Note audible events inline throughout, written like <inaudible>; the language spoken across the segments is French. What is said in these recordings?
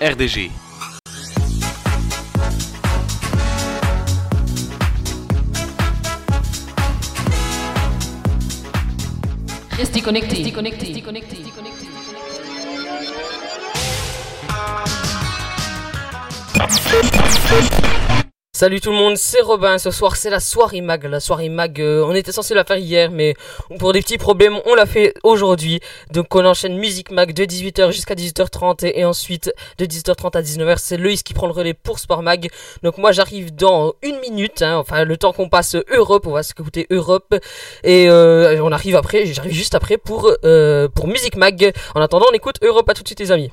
RDG. Restez connectés. Restez connectés. Restez connectés. Salut tout le monde, c'est Robin. Ce soir, c'est la soirée mag. La soirée mag, euh, on était censé la faire hier, mais pour des petits problèmes, on l'a fait aujourd'hui. Donc, on enchaîne musique mag de 18h jusqu'à 18h30 et, ensuite de 18h30 à 19h, c'est Loïs qui prend le relais pour Sport Mag. Donc, moi, j'arrive dans une minute. hein, enfin, le temps qu'on passe Europe, on va s'écouter Europe et euh, on arrive après. J'arrive juste après pour euh, pour mag. En attendant, on écoute Europe. À tout de suite, les amis.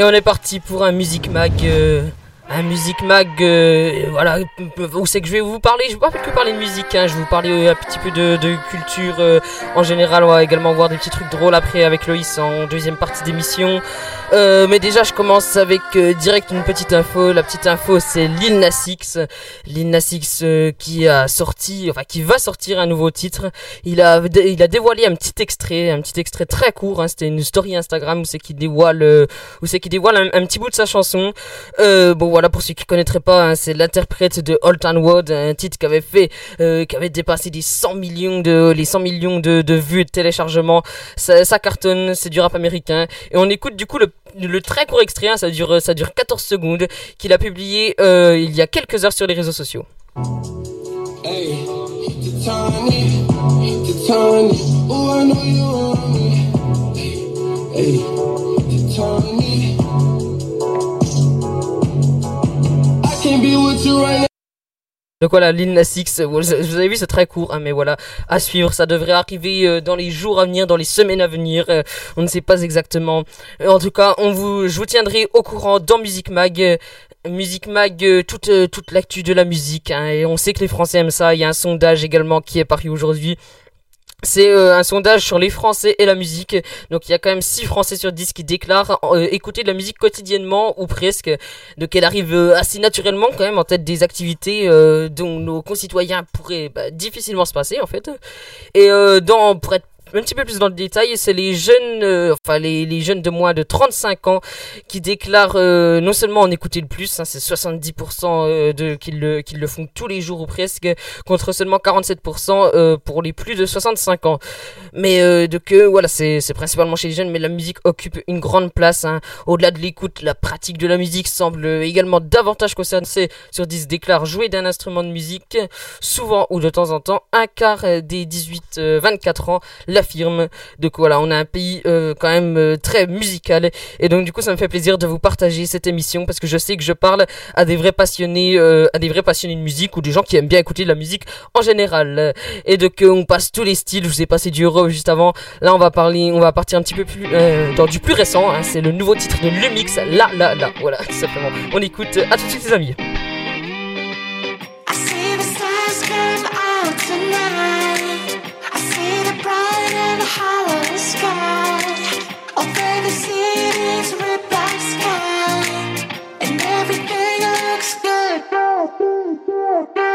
Et on est parti pour un Music Mag. euh, un Music Mag. euh, voilà. Où c'est que je vais vous parler Je vais pas que parler de musique. hein, je vais vous parler euh, un petit peu de, de culture euh, en général. On va également voir des petits trucs drôles après avec Loïs en deuxième partie d'émission. Euh, mais déjà, je commence avec euh, direct une petite info. La petite info, c'est Lil Nas X. Lil Nas X euh, qui a sorti, enfin qui va sortir un nouveau titre. Il a, il a dévoilé un petit extrait, un petit extrait très court. hein. C'était une story Instagram où c'est qu'il dévoile, euh, où c'est qu'il dévoile un, petit bout de sa chanson. Euh, bon voilà, pour ceux qui connaîtraient pas, hein, c'est l'interprète de Old Town Road, un titre qui avait fait, qui avait dépassé les 100 millions de, les 100 millions de, de vues et de téléchargements. Ça, ça cartonne, c'est du rap américain. Et on écoute du coup le, le très court extrait, hein, ça dure, ça dure 14 secondes, qu'il a publié euh, il y a quelques heures sur les réseaux sociaux. Donc voilà, Lil Nas euh, vous avez vu, c'est très court, hein, mais voilà, à suivre, ça devrait arriver euh, dans les jours à venir, dans les semaines à venir, euh, on ne sait pas exactement. En tout cas, on vous, je vous tiendrai au courant dans Music Mag, Music Mag, toute, toute l'actu de la musique, hein, et on sait que les Français aiment ça, il y a un sondage également qui est paru aujourd'hui. C'est euh, un sondage sur les Français et la musique. Donc il y a quand même 6 Français sur 10 qui déclarent euh, écouter de la musique quotidiennement ou presque. Donc elle arrive euh, assez naturellement quand même en tête des activités euh, dont nos concitoyens pourraient bah, difficilement se passer en fait. Et euh, dans, pour être un petit peu plus dans le détail, c'est les jeunes, euh, enfin les, les jeunes de moins de 35 ans qui déclarent euh, non seulement en écouter le plus, hein, c'est 70% euh, de qui le, qui le font tous les jours ou presque, contre seulement 47% euh, pour les plus de 65 ans. Mais euh, de que voilà, c'est principalement chez les jeunes, mais la musique occupe une grande place. hein. Au-delà de l'écoute, la pratique de la musique semble également davantage concernée sur 10 déclarent jouer d'un instrument de musique, souvent ou de temps en temps. Un quart des 18-24 ans l'affirme. Donc voilà, on a un pays euh, quand même euh, très musical. Et donc du coup, ça me fait plaisir de vous partager cette émission parce que je sais que je parle à des vrais passionnés, euh, à des vrais passionnés de musique ou des gens qui aiment bien écouter de la musique en général. Et donc on passe tous les styles. Je vous ai passé du euro juste avant. Là, on va parler, on va partir un petit peu plus dans du plus récent. hein. C'est le nouveau titre de Lumix. Là, là, là. Voilà, tout simplement. On écoute. À tout de suite, les amis. Woo! <laughs>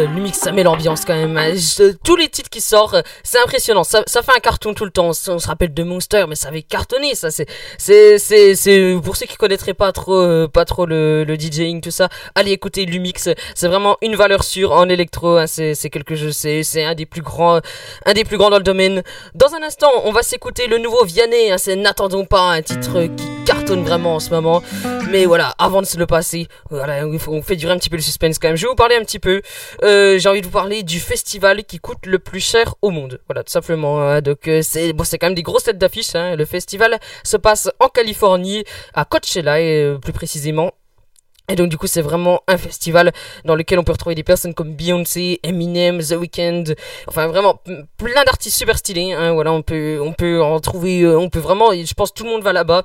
Lumix, ça met l'ambiance quand même. hein. Tous les titres qui sortent, euh, c'est impressionnant. Ça, fait un carton tout le temps. On, se- rappelle de Monster, mais ça avait cartonné. Ça, c'est, pour ceux qui connaîtraient pas trop, euh, pas trop le, DJing, tout ça. Allez écouter Lumix. C'est vraiment une valeur sûre en électro. hein. C'est, quelque chose. C'est, c'est un des plus grands, un des plus grands dans le domaine. Dans un instant, on va s'écouter le nouveau Vianney. hein. C'est N'attendons pas, un titre qui cartonne vraiment en ce moment. Mais voilà, avant de se le passer, voilà, on fait durer un petit peu le suspense quand même. Je vais vous parler un petit peu. Euh, J'ai envie de vous parler du festival qui coûte le plus cher au monde. Voilà, tout simplement. hein. Donc euh, c'est bon, c'est quand même des grosses têtes d'affiche. Hein. Le festival se passe en Californie, à Coachella, et, euh, plus précisément. Et donc du coup c'est vraiment un festival dans lequel on peut retrouver des personnes comme Beyoncé, Eminem, The Weeknd, enfin vraiment plein d'artistes super stylés. Hein, voilà, on peut on peut en trouver, on peut vraiment, je pense tout le monde va là-bas.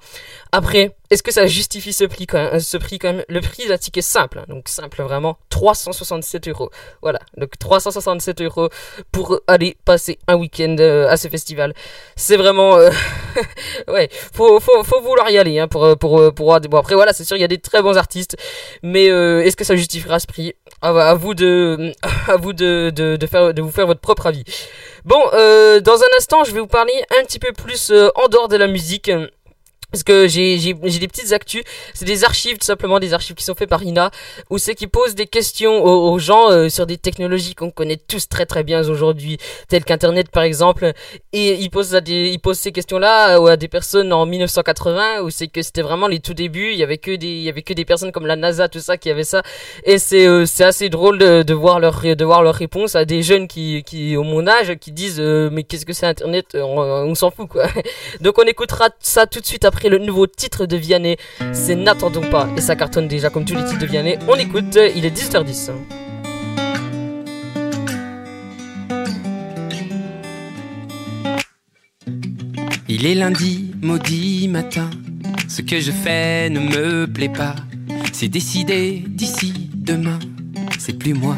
Après, est-ce que ça justifie ce prix quand même Ce prix quand même, le prix d'un ticket simple, hein, donc simple vraiment, 367 euros. Voilà, donc 367 euros pour aller passer un week-end euh, à ce festival. C'est vraiment, euh, <laughs> ouais, faut, faut, faut vouloir y aller hein, pour, euh, pour, euh, pour, bon, après voilà, c'est sûr, il y a des très bons artistes, mais euh, est-ce que ça justifiera ce prix? À, vous de, <laughs> à vous de, de, de faire, de vous faire votre propre avis. Bon, euh, dans un instant, je vais vous parler un petit peu plus euh, en dehors de la musique. Euh, Parce que j'ai j'ai des petites actus, c'est des archives tout simplement des archives qui sont faites par Ina où c'est qui posent des questions aux, gens euh, sur des technologies qu'on connaît tous très très bien aujourd'hui telles qu'internet par exemple. Et ils posent à des ils posent ces questions-là à des personnes en 1980 où c'est que c'était vraiment les tout débuts, il y avait que des il y avait que des personnes comme la NASA tout ça qui avaient ça. Et c'est euh, c'est assez drôle de, de voir leur de voir leur réponse à des jeunes qui qui au mon âge qui disent euh, mais qu'est-ce que c'est internet? On, on s'en fout quoi. <laughs> Donc on écoutera ça tout de suite après le nouveau titre de Vianney, c'est N'attendons pas et ça cartonne déjà comme tous les titres de Vianney. On écoute, il est 18h10. Il est lundi, maudit matin. Ce que je fais ne me plaît pas. C'est décidé d'ici demain. C'est plus moi.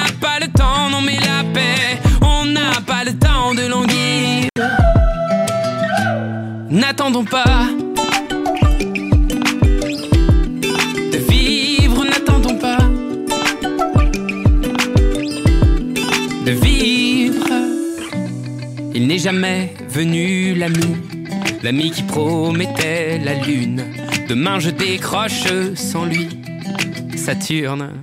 De languir. N'attendons pas. De vivre, n'attendons pas. de vivre. Il n'est jamais venu l'ami, l'ami qui promettait la lune. Demain je décroche sans lui, Saturne.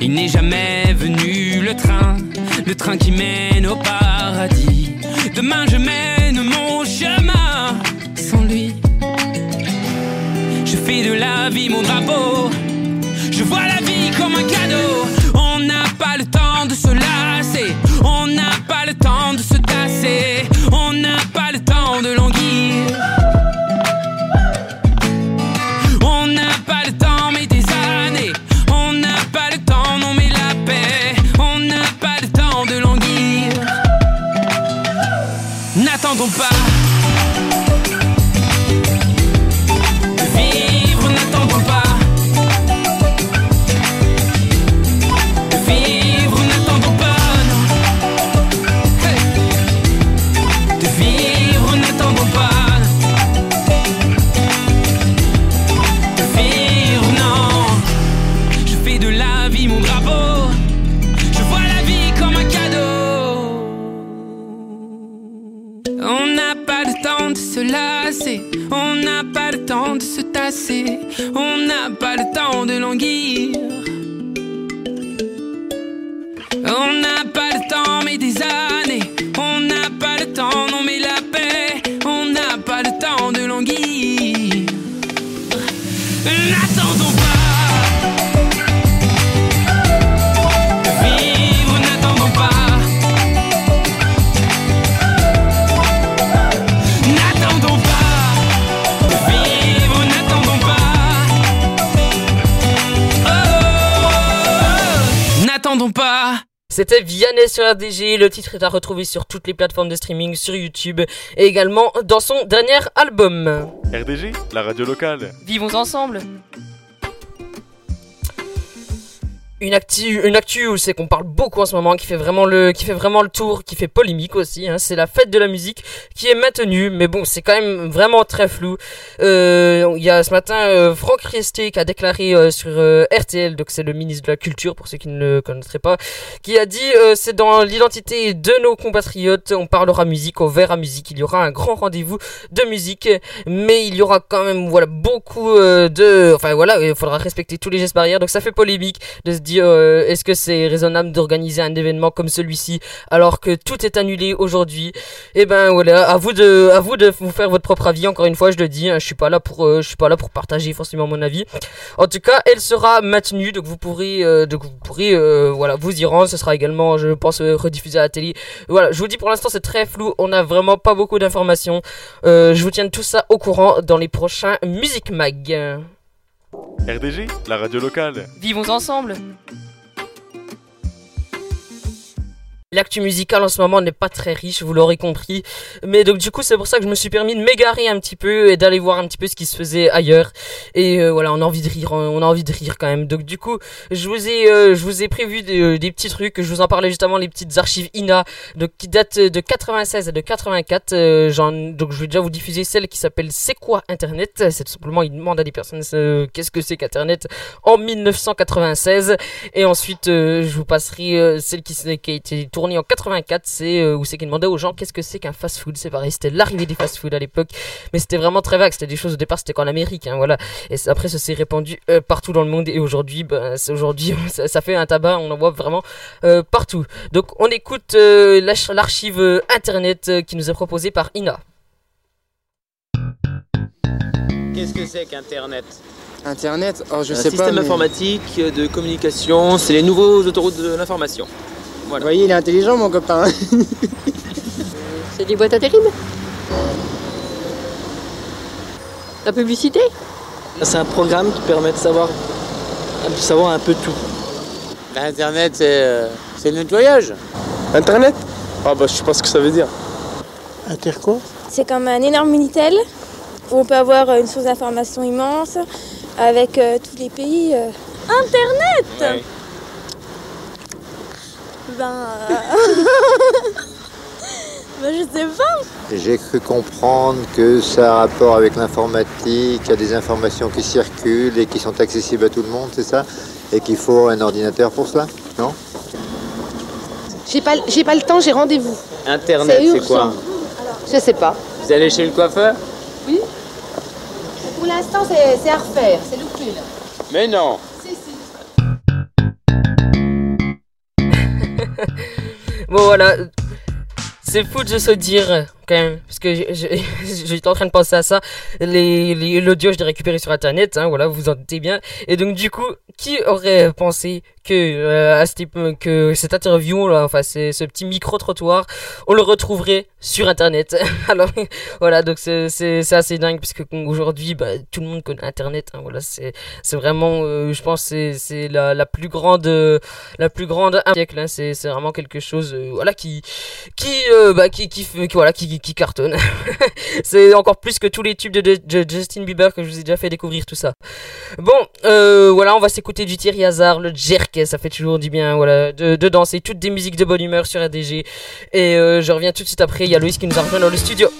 Il n'est jamais venu le train, le train qui mène au paradis. Demain je mène mon chemin sans lui. Je fais de la vie mon drapeau. Je vois la vie comme un cadeau. De languir. N'attendons pas. C'était Vianney sur RDG, le titre est à retrouver sur toutes les plateformes de streaming, sur YouTube et également dans son dernier album. RDG, la radio locale. Vivons ensemble. Une actu, une actu où c'est qu'on parle beaucoup en ce moment, qui fait vraiment le, qui fait vraiment le tour, qui fait polémique aussi. Hein, c'est la fête de la musique qui est maintenue, mais bon, c'est quand même vraiment très flou. Euh, Il y a ce matin euh, Franck Riester qui a déclaré euh, sur euh, RTL, donc c'est le ministre de la Culture pour ceux qui ne le connaîtraient pas, qui a dit euh, c'est dans l'identité de nos compatriotes, on parlera musique, on verra musique, il y aura un grand rendez-vous de musique, mais il y aura quand même voilà beaucoup de, enfin voilà, il faudra respecter tous les gestes barrières, donc ça fait polémique de se dire euh, est-ce que c'est raisonnable d'organiser un événement comme celui-ci alors que tout est annulé aujourd'hui? Et ben voilà, à vous de, à vous de vous faire votre propre avis. Encore une fois, je le dis, hein, je suis pas là pour, euh, je suis pas là pour partager forcément mon avis. En tout cas, elle sera maintenue, donc vous pourrez, euh, donc vous pourrez, voilà, vous y rendre. Ce sera également, je pense, rediffusé à la télé. Voilà, je vous dis pour l'instant c'est très flou, on a vraiment pas beaucoup d'informations. Je vous tiens tout ça au courant dans les prochains Music Mag. RDG, la radio locale. Vivons ensemble. L'actu musicale en ce moment n'est pas très riche, vous l'aurez compris. Mais donc du coup c'est pour ça que je me suis permis de m'égarer un petit peu et d'aller voir un petit peu ce qui se faisait ailleurs. Et euh, voilà, on a envie de rire, hein, on a envie de rire quand même. Donc du coup, je vous ai, euh, je vous ai prévu des, euh, des petits trucs. Je vous en parlais justement les petites archives INA, donc qui datent de 96 et de 84. Euh, donc je vais déjà vous diffuser celle qui s'appelle C'est quoi Internet? C'est tout simplement il demande à des personnes euh, qu'est-ce que c'est qu'Internet? En 1996. Et ensuite, euh, je vous passerai celle qui, qui a été tournée en 84, c'est euh, où c'est qui demandait aux gens qu'est-ce que c'est qu'un fast-food? C'est pareil, c'était l'arrivée des fast-food à l'époque, mais c'était vraiment très vague. C'était des choses au départ, c'était qu'en Amérique, hein, voilà. Et après, ça s'est répandu euh, partout dans le monde. Et aujourd'hui, ben, c'est aujourd'hui, <laughs> ça, ça fait un tabac. On en voit vraiment euh, partout. Donc, on écoute euh, l'archive euh, internet euh, qui nous est proposée par Ina. Qu'est-ce que c'est qu'Internet? Internet, oh, je Un sais système pas. mais- informatique de communication, c'est les nouveaux autoroutes de l'information. Vous voyez, il est intelligent, mon copain. C'est des boîtes à terribles La publicité C'est un programme qui permet de savoir, de savoir un peu tout. Internet, c'est euh, c'est le nettoyage. Internet? Ah bah je sais pas ce que ça veut dire. Inter quoi? C'est comme un énorme Minitel où on peut avoir euh, une source d'information immense avec euh, tous les pays. euh. Internet Ben. euh, <laughs> ben, je sais pas. J'ai cru comprendre que ça a rapport avec l'informatique, il y a des informations qui circulent et qui sont accessibles à tout le monde, c'est ça? Et qu'il faut un ordinateur pour cela Non? J'ai pas, j'ai pas le temps, j'ai rendez-vous. Internet, C'est quoi? Je sais pas. Vous allez chez le coiffeur? Pour l'instant, c'est, à refaire, c'est là. Mais non Bon voilà, c'est fou de se dire quand même, parce que <laughs> j'étais en train de penser à ça. L'audio, je l'ai récupéré sur internet, hein, voilà, vous en doutez bien. Et donc du coup, qui aurait pensé que euh, cette interview, là, enfin c'est ce petit micro trottoir, on le retrouverait sur internet? <laughs> Alors voilà, donc c'est assez dingue parce que aujourd'hui, bah, tout le monde connaît internet. hein, voilà, c'est vraiment, euh, je pense, c'est la plus grande la plus grande un siècle. hein, c'est vraiment quelque chose, euh, voilà, qui qui bah qui qui, qui voilà qui, qui cartonne. <laughs> c'est encore plus que tous les tubes de, Justin Bieber que je vous ai déjà fait découvrir tout ça. Bon, euh, voilà, on va s'écouter du Thierry Hazard, le jerk, ça fait toujours du bien, voilà, de, de danser toutes des musiques de bonne humeur sur ADG. Et euh, je reviens tout de suite après, il y a Loïs qui nous a rejoint dans le studio.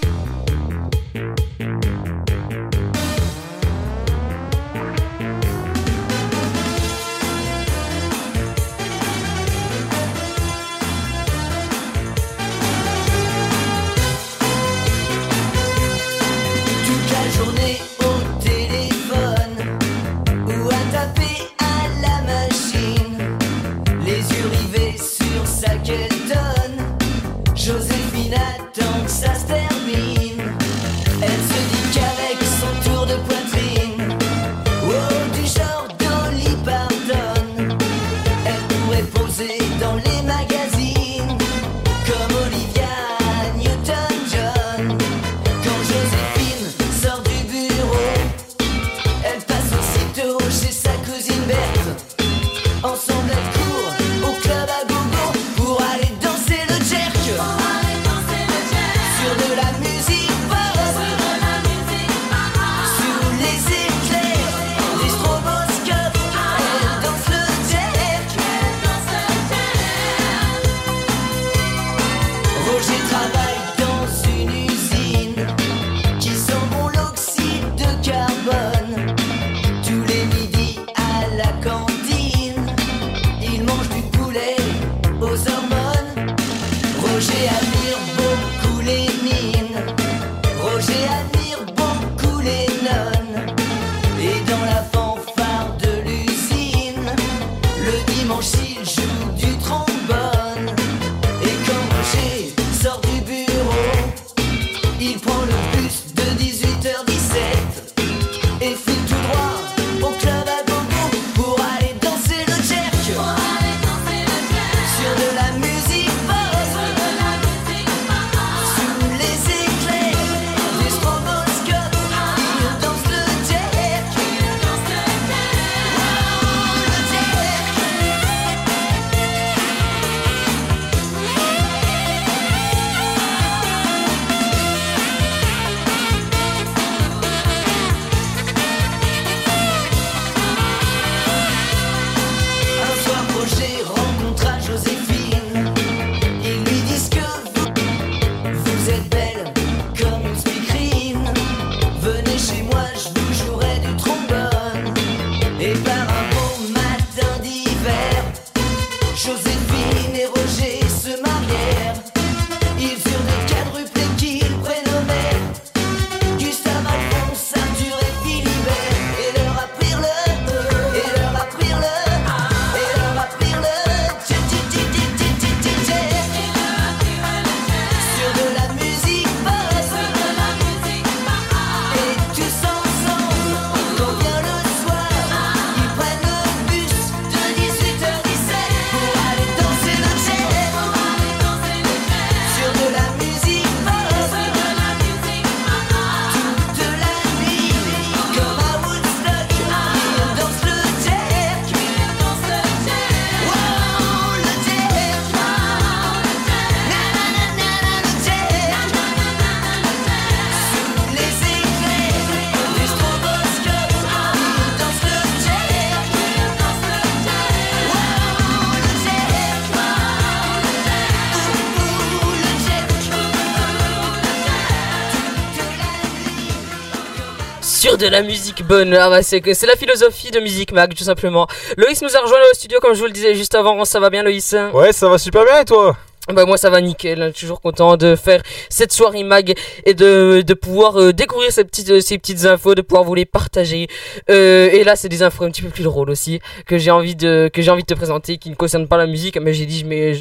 De la musique bonne, ah bah c'est que c'est la philosophie de Musique Mag tout simplement. Loïs nous a rejoint au studio comme je vous le disais juste avant, ça va bien Loïs? Ouais, ça va super bien et toi? Bah moi ça va nickel, toujours content de faire cette soirée mag et de, de pouvoir euh, découvrir ces petites, euh, ces petites infos, de pouvoir vous les partager. Euh, et là c'est des infos un petit peu plus drôles aussi que j'ai envie de que j'ai envie de te présenter, qui ne concernent pas la musique, mais j'ai dit je mets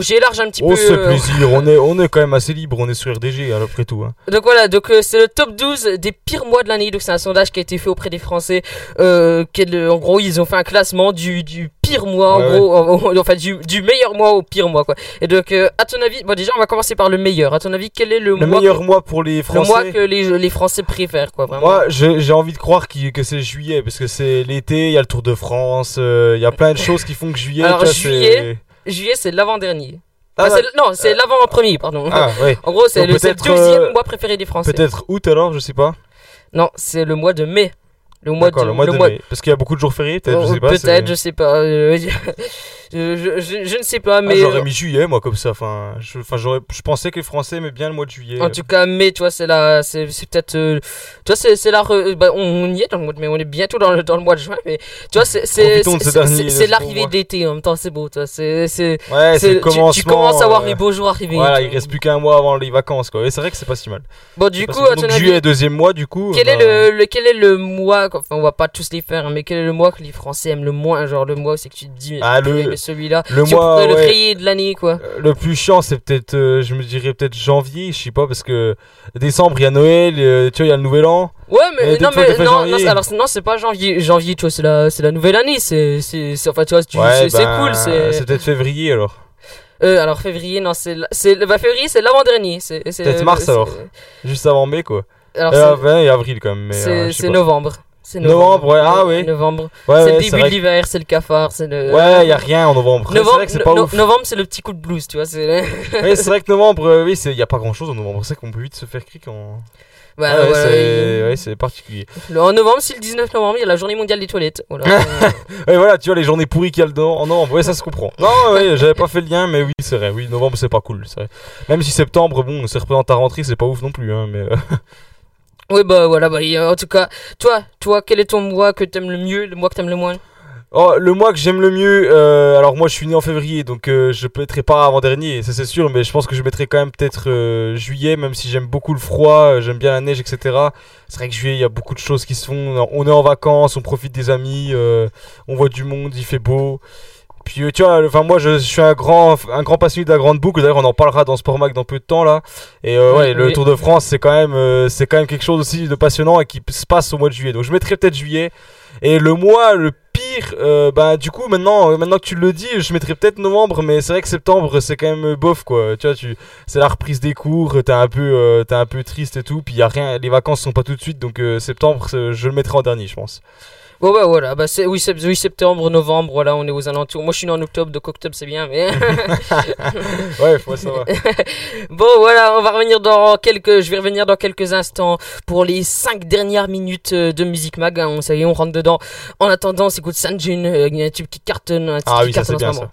j'ai élargi un petit On peu. euh, plaisir, on est, on est quand même assez libre, on est sur RDG hein, après tout. hein. Donc voilà, donc euh, c'est le top 12 des pires mois de l'année. Donc c'est un sondage qui a été fait auprès des Français. Euh, qui est le- en gros, ils ont fait un classement du, du pire mois, en Ouais, gros, en- en- enfin du, du meilleur mois au pire mois quoi. Et donc euh, à ton avis, bon déjà on va commencer par le meilleur. À ton avis, quel est le, Le mois meilleur que- mois pour les le Français mois que les, les Français préfèrent quoi vraiment. Moi, j'ai envie de croire qu'il- que c'est juillet, parce que c'est l'été, il y a le Tour de France, euh, il y a plein de choses qui font que juillet. Alors vois, juillet, juillet c'est l'avant-dernier. Ah, c'est- non, c'est l'avant-premier, pardon. Ah, ouais. <laughs> En gros, c'est le, le deuxième euh, mois préféré des Français. Peut-être août alors, je sais pas. Non, c'est le mois de mai. Le mois de, le mois de mai. Parce qu'il y a beaucoup de jours fériés, peut-être, je Oh, sais pas. Peut-être, je sais pas. euh, <laughs> je, je, je- je ne sais pas, Ah, mais. J'aurais mis juillet, moi, comme ça. Enfin, je, enfin, j'aurais, je pensais que les Français aimaient bien le mois de juillet. En tout cas, mai, tu vois, c'est la, c'est, c'est peut-être, euh, tu vois, c'est, c'est la, re- bah, on, y est dans le mois de mai, on est bientôt dans le, dans le mois de juin, mais tu vois, c'est, c'est, de c'est, de l'arrivée mois. d'été en même temps, c'est beau, tu vois, c'est, c'est, Ouais, c'est le tu- commences à voir euh, les beaux jours arriver. Voilà, il reste plus qu'un mois avant les vacances, quoi. Et c'est vrai que c'est pas si mal. Bon, du coup, juillet, deuxième mois, du coup. Quel bah, est le, le- quel est le mois, enfin, on va pas tous les faire, hein, mais quel est le mois que les Français aiment le moins, genre le mois où c'est que tu te dis, Ah, le- celui-là, le si on mois, le rayer de l'année, quoi. Le plus chiant, c'est peut-être, euh, je me dirais peut-être janvier, je sais pas, parce que décembre, il y a Noël, euh, tu vois, il y a le Nouvel An. Ouais, mais non, mais non, alors non, c'est pas janvier, janvier, tu vois, c'est la, c'est la nouvelle année, c'est, c'est, enfin, tu vois, Ouais, c'est, ben, cool, c'est. C'est peut-être février alors. Euh, alors février, non, c'est, bah, février, c'est l'avant-dernier. Peut-être mars alors. Juste avant mai, quoi. Alors, avant, et avril quand même. mais, c'est, euh, sais c'est novembre. Novembre, ouais, ah oui. Novembre. Ouais, c'est ouais, le début de l'hiver, c'est le cafard, c'est le. Ouais, y a rien en novembre. C'est Novembre, vrai que c'est pas no- ouf. novembre, c'est le petit coup de blues, tu vois, c'est. <laughs> C'est vrai que novembre, euh, oui, il y a pas grand chose en novembre. C'est qu'on peut vite se faire cric en. Bah, Ah ouais, ouais, c'est ouais, c'est particulier. En novembre, c'est le 19 novembre, il y a la journée mondiale des toilettes. Voilà. <laughs> Ouais, voilà, tu vois, les journées pourries qu'il y a dedans. En novembre, ouais, ça se comprend. Non, ouais, j'avais pas fait le lien, mais oui, c'est vrai. Oui, novembre, c'est pas cool. c'est vrai. Même si septembre, bon, c'est représentant ta rentrée, c'est pas ouf non plus, hein, mais. <laughs> oui, bah voilà, bah, en tout cas, toi, toi, quel est ton mois que t'aimes le mieux, le mois que t'aimes le moins? Oh, le mois que j'aime le mieux, euh, alors moi je suis né en février, donc euh, je mettrai pas avant-dernier, ça c'est sûr, mais je pense que je mettrai quand même peut-être euh, juillet, même si j'aime beaucoup le froid, euh, j'aime bien la neige, etc. C'est vrai que juillet, il y a beaucoup de choses qui se font, on est en vacances, on profite des amis, euh, on voit du monde, il fait beau. Puis tu vois, enfin moi je, je suis un grand, un grand passionné de la grande boucle. D'ailleurs, on en parlera dans Sport Mag dans peu de temps là. Et euh, ouais, Oui, le oui. Tour de France, c'est quand même, euh, c'est quand même quelque chose aussi de passionnant et qui se passe au mois de juillet. Donc je mettrai peut-être juillet. Et le mois le pire, euh, bah du coup maintenant, euh, maintenant que tu le dis, je mettrais peut-être novembre. Mais c'est vrai que septembre, c'est quand même bof quoi. Tu vois, tu, c'est la reprise des cours. T'es un peu, t'es un peu triste et tout. Puis y a rien, les vacances sont pas tout de suite. Donc septembre, je le mettrai en dernier, je pense. Bon bah voilà, bah c'est oui, sept- oui, septembre, novembre, voilà, on est aux alentours. Moi je suis né en octobre, donc octobre c'est bien, mais. <laughs> ouais, faut va. <laughs> bon voilà, on va revenir dans quelques, je vais revenir dans quelques instants pour les 5 dernières minutes euh, de Musique Mag. hein. ça y est, on rentre dedans. En attendant, on s'écoute Sanjun, euh, un tube qui cartonne, un titre Ah qui oui, ça c'est en bien ça.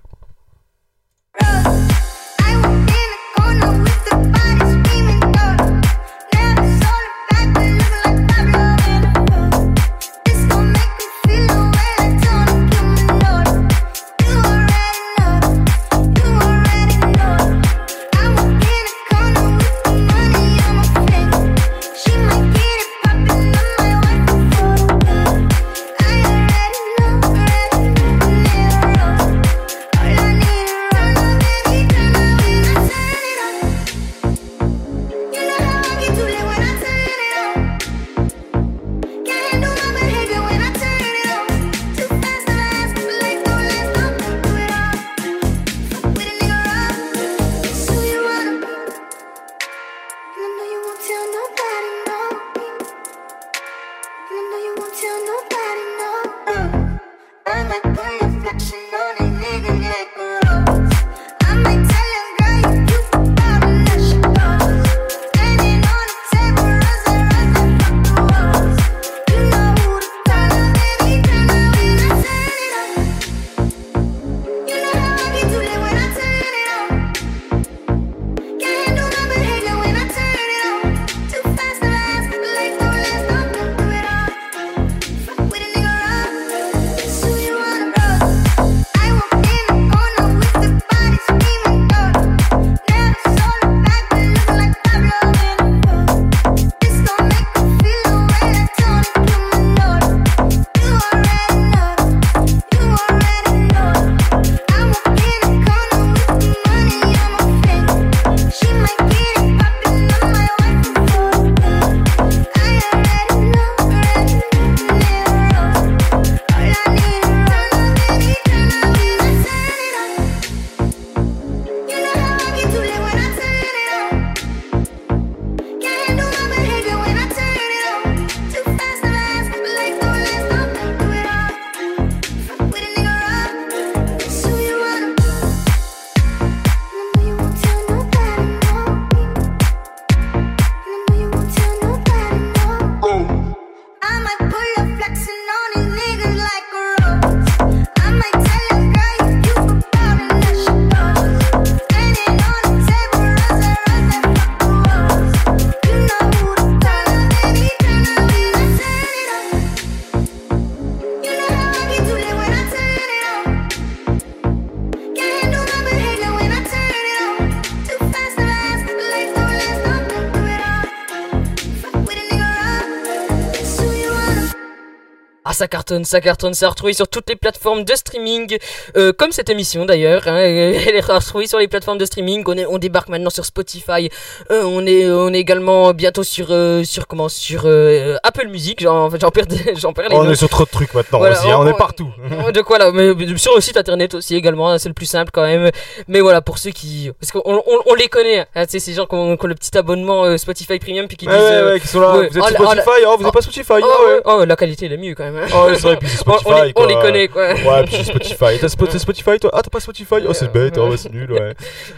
Ça cartonne, ça cartonne, ça retrouvé sur toutes les plateformes de streaming, euh, comme cette émission d'ailleurs. Hein, <laughs> elle est retrouvée sur les plateformes de streaming. On, est, on débarque maintenant sur Spotify. Euh, on est, on est également bientôt sur, euh, sur comment, sur euh, Apple Music. J'en, perds, <laughs> j'en perds les On noms. est sur trop de trucs maintenant Voilà, aussi, hein, on, est partout. <laughs> de quoi là mais sur le site internet aussi également hein, c'est le plus simple quand même mais voilà pour ceux qui parce qu'on on, on les connaît hein, ces gens qui ont, qui ont le petit abonnement euh, Spotify Premium puis qui Ouais, disent ouais, ouais, qui sont là, vous êtes sur la- Spotify, oh, vous êtes pas Spotify, oh, ouais. oh, la qualité elle est mieux quand même hein. Oh, c'est vrai, puis c'est Spotify. on, les, on quoi. les connaît quoi Ouais, puis c'est Spotify. T'as Spo- t'as Spotify toi? Ah, t'as pas Spotify? Oh, c'est bête, oh, c'est nul, ouais.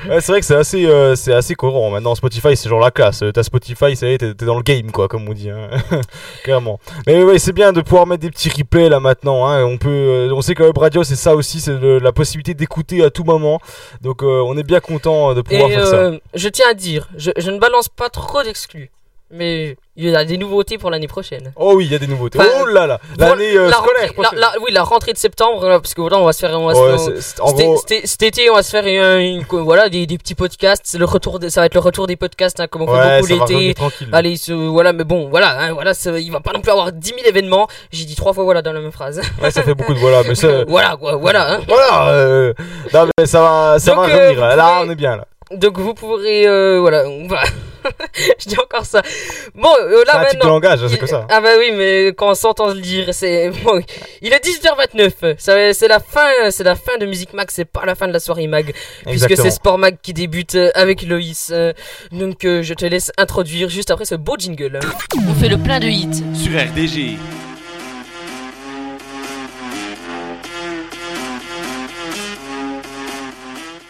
Ouais, c'est vrai que c'est assez, euh, c'est assez courant. Maintenant, Spotify, c'est genre la classe. T'as Spotify, ça y est, t'es dans le game, quoi, comme on dit. Hein. <laughs> Clairement. Mais ouais, c'est bien de pouvoir mettre des petits replays là maintenant. Hein. On peut, euh, on sait que Web Radio, c'est ça aussi, c'est la possibilité d'écouter à tout moment. Donc, euh, on est bien content de pouvoir et faire ça. je tiens à dire je, je ne balance pas trop d'exclus mais Il y a des nouveautés pour l'année prochaine. Oh oui, il y a des nouveautés. Enfin, oh là là, l'année euh, la scolaire. rentrée- prochaine. la- la- oui, la rentrée de septembre, là, parce que voilà, on va se faire, on va se en cet- gros- cet- cet été, on va se faire une, une- voilà, des, des petits podcasts. Le retour, de- ça va être le retour des podcasts, hein, comme on Ouais, fait beaucoup l'été. Allez, ce- voilà, mais bon, voilà, hein, voilà, ça- il va pas non plus avoir 10 000 événements. J'ai dit trois fois voilà dans la même phrase. Ouais, ça fait beaucoup de voilà, mais <laughs> ça. voilà, quoi, voilà. hein. Voilà, euh, non, mais ça va, ça Donc, va euh, revenir. Là, vous Là, pouvez- on est bien là. Donc vous pourrez, euh, voilà, on va. <laughs> <laughs> Je dis encore ça. Bon, euh, là C'est un de maintenant. langage, c'est il- que ça. Ah bah oui, mais quand on s'entend le dire, c'est bon. Il est 18h29. Ça, c'est la fin, c'est la fin de Musique Mag. C'est pas la fin de la soirée Mag, puisque c'est Sport Mag qui débute euh, avec Loïs. Euh, Donc euh, je te laisse introduire juste après ce beau jingle. On fait le plein de hits. Sur RDG.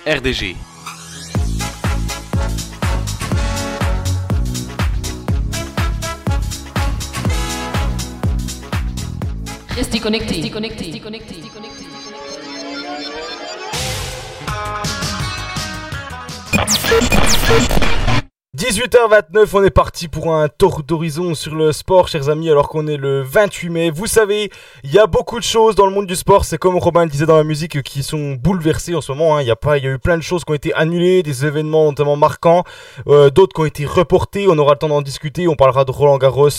RDG. Ist die Connecti. Ist die Connecti. Ist die Connecti. Ist die Connecti. Ist die Connecti. 18h29, on est parti pour un tour d'horizon sur le sport, chers amis, alors qu'on est le 28 mai. Vous savez, il y a beaucoup de choses dans le monde du sport, c'est comme Robin le disait dans la musique, qui sont bouleversées en ce moment. hein. Il y a y a eu plein de choses qui ont été annulées, des événements notamment marquants, euh, d'autres qui ont été reportés. On aura le temps d'en discuter. On parlera de Roland Garros,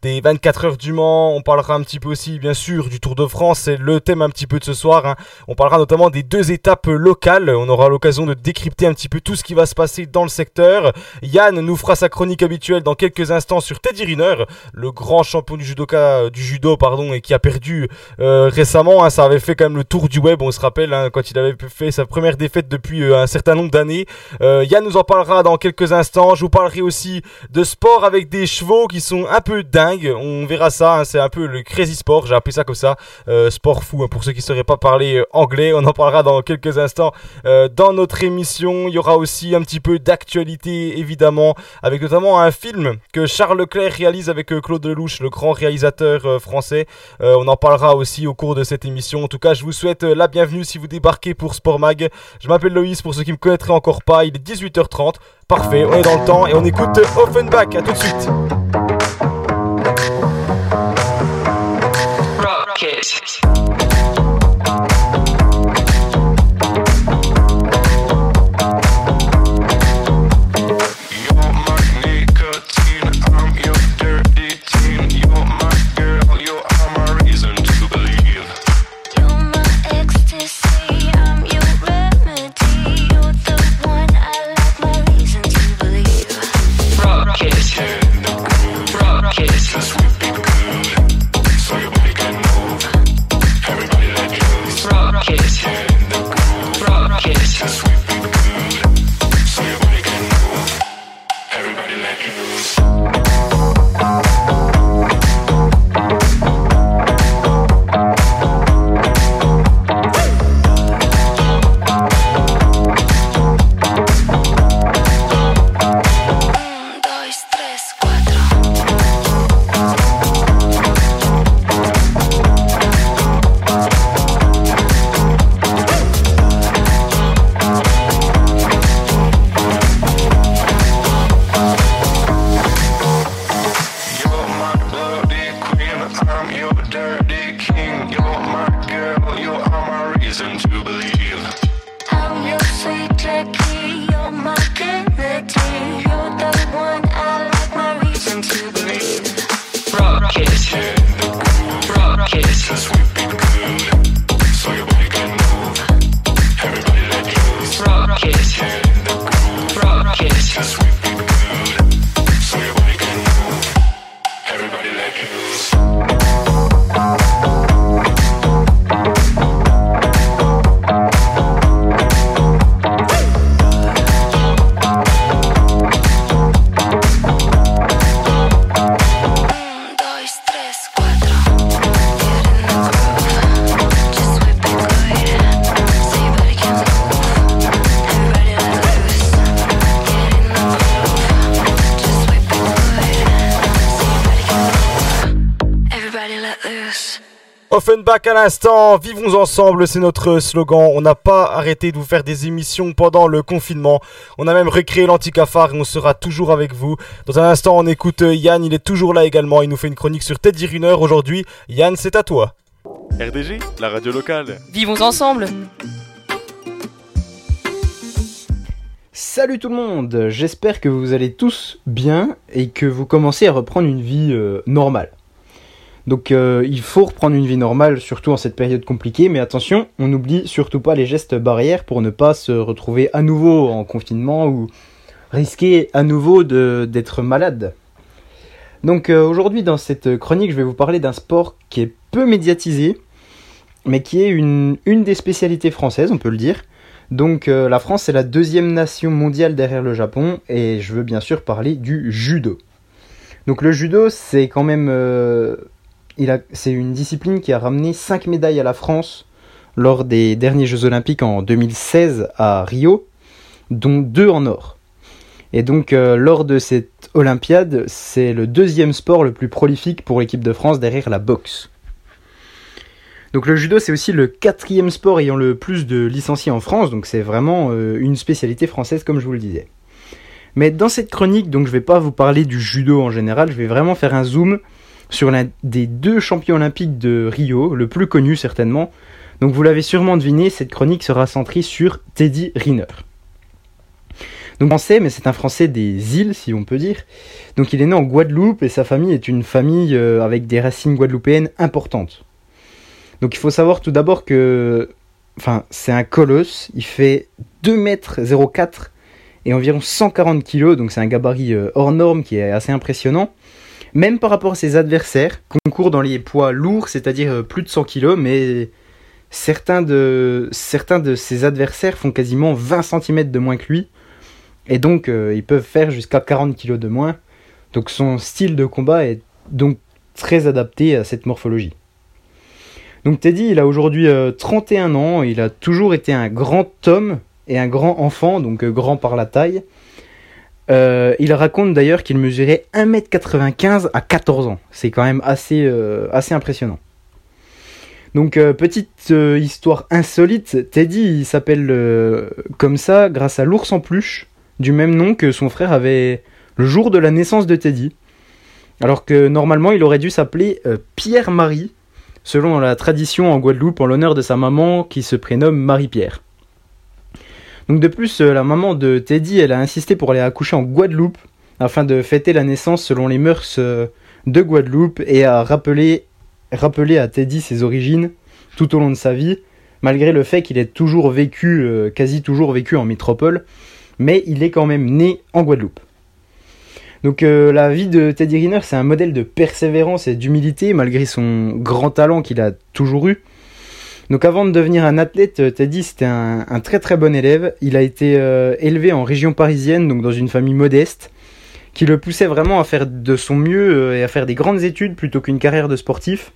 des 24 heures du Mans. On parlera un petit peu aussi, bien sûr, du Tour de France. C'est le thème un petit peu de ce soir. hein. On parlera notamment des deux étapes locales. On aura l'occasion de décrypter un petit peu tout ce qui va se passer dans le secteur. Yann nous fera sa chronique habituelle dans quelques instants sur Teddy Riner, le grand champion du judoka, du judo, pardon, et qui a perdu euh, récemment. hein. ça avait fait quand même le tour du web, on se rappelle, hein, quand il avait fait sa première défaite depuis euh, un certain nombre d'années. Euh, Yann nous en parlera dans quelques instants. Je vous parlerai aussi de sport avec des chevaux qui sont un peu dingues. On verra ça. hein, c'est un peu le crazy sport. J'ai appelé ça comme ça. Euh, sport fou. pour ceux qui ne sauraient pas parler euh, anglais, on en parlera dans quelques instants euh, dans notre émission. Il y aura aussi un petit peu d'actualité évidemment, avec notamment un film que Charles Leclerc réalise avec euh, Claude Lelouch, le grand réalisateur euh, français. Euh, on en parlera aussi au cours de cette émission. En tout cas, je vous souhaite la bienvenue si vous débarquez pour Sport Mag. Je m'appelle Loïs pour ceux qui me connaîtraient encore pas. Il est 18h30. Parfait, on est dans le temps et on écoute Offenbach. À tout de suite. À l'instant, vivons ensemble, c'est notre slogan. On n'a pas arrêté de vous faire des émissions pendant le confinement. On a même recréé l'anticafard et on sera toujours avec vous. Dans un instant, on écoute euh, Yann, il est toujours là également. Il nous fait une chronique sur Teddy Riner aujourd'hui. Yann, c'est à toi. RDG, la radio locale. Vivons ensemble. Salut tout le monde, j'espère que vous allez tous bien et que vous commencez à reprendre une vie euh, normale. Donc euh, il faut reprendre une vie normale, surtout en cette période compliquée, mais attention, on n'oublie surtout pas les gestes barrières pour ne pas se retrouver à nouveau en confinement ou risquer à nouveau d'être malade. Donc euh, aujourd'hui dans cette chronique, je vais vous parler d'un sport qui est peu médiatisé, mais qui est une, une des spécialités françaises, on peut le dire. Donc euh, la France est la deuxième nation mondiale derrière le Japon, et je veux bien sûr parler du judo. Donc le judo, c'est quand même... c'est une discipline qui a ramené 5 médailles à la France lors des derniers Jeux Olympiques en 2016 à Rio, dont 2 en or. Et donc euh, lors de cette Olympiade, c'est le deuxième sport le plus prolifique pour l'équipe de France derrière la boxe. Donc le judo c'est aussi le quatrième sport ayant le plus de licenciés en France, donc c'est vraiment euh, une spécialité française comme je vous le disais. Mais dans cette chronique, donc je vais pas vous parler du judo en général, je vais vraiment faire un zoom sur l'un des deux champions olympiques de Rio, le plus connu certainement. Donc vous l'avez sûrement deviné, cette chronique sera centrée sur Teddy Riner. Donc français, mais c'est un français des îles, si on peut dire. Donc il est né en Guadeloupe et sa famille est une famille euh, avec des racines guadeloupéennes importantes. Donc il faut savoir tout d'abord que, c'est un colosse. Il fait 2 mètres 04 et environ 140 kg, donc c'est un gabarit euh, hors norme qui est assez impressionnant. Même par rapport à ses adversaires, concourt dans les poids lourds, c'est-à-dire euh, plus de 100 kg, mais certains de, ses adversaires font quasiment 20 cm de moins que lui. Et donc, euh, ils peuvent faire jusqu'à 40 kg de moins. Donc, son style de combat est donc très adapté à cette morphologie. Donc, Teddy, il a aujourd'hui euh, 31 ans. Il a toujours été un grand homme et un grand enfant, donc euh, grand par la taille. Euh, il raconte d'ailleurs qu'il mesurait 1m95 à 14 ans. C'est quand même assez, euh, assez impressionnant. Donc, euh, petite histoire insolite, Teddy s'appelle comme ça grâce à l'ours en peluche, du même nom que son frère avait le jour de la naissance de Teddy. Alors que normalement il aurait dû s'appeler Pierre-Marie, selon la tradition en Guadeloupe en l'honneur de sa maman qui se prénomme Marie-Pierre. Donc de plus, euh, la maman de Teddy, elle a insisté pour aller accoucher en Guadeloupe afin de fêter la naissance selon les mœurs euh, de Guadeloupe et rappeler, rappeler à Teddy ses origines tout au long de sa vie, malgré le fait qu'il ait toujours vécu, euh, quasi toujours vécu en métropole, mais il est quand même né en Guadeloupe. Donc la vie de Teddy Riner, c'est un modèle de persévérance et d'humilité malgré son grand talent qu'il a toujours eu. Donc avant de devenir un athlète, euh, Teddy c'était un, très très bon élève. Il a été euh, élevé en région parisienne, donc dans une famille modeste, qui le poussait vraiment à faire de son mieux euh, et à faire des grandes études plutôt qu'une carrière de sportif.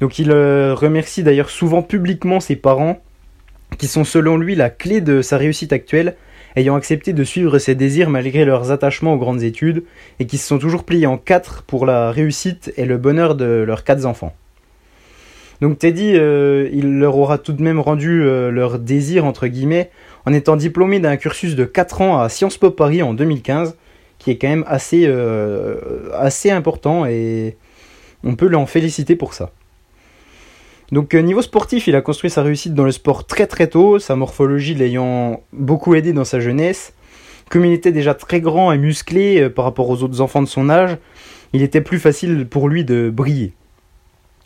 Donc il remercie d'ailleurs souvent publiquement ses parents, qui sont selon lui la clé de sa réussite actuelle, ayant accepté de suivre ses désirs malgré leurs attachements aux grandes études, et qui se sont toujours pliés en quatre pour la réussite et le bonheur de leurs quatre enfants. Donc Teddy, euh, il leur aura tout de même rendu euh, leur désir, entre guillemets, en étant diplômé d'un cursus de 4 ans à Sciences Po Paris en 2015, qui est quand même assez, euh, assez important et on peut l'en féliciter pour ça. Donc niveau sportif, il a construit sa réussite dans le sport très très tôt, sa morphologie l'ayant beaucoup aidé dans sa jeunesse. Comme il était déjà très grand et musclé par rapport aux autres enfants de son âge, il était plus facile pour lui de briller.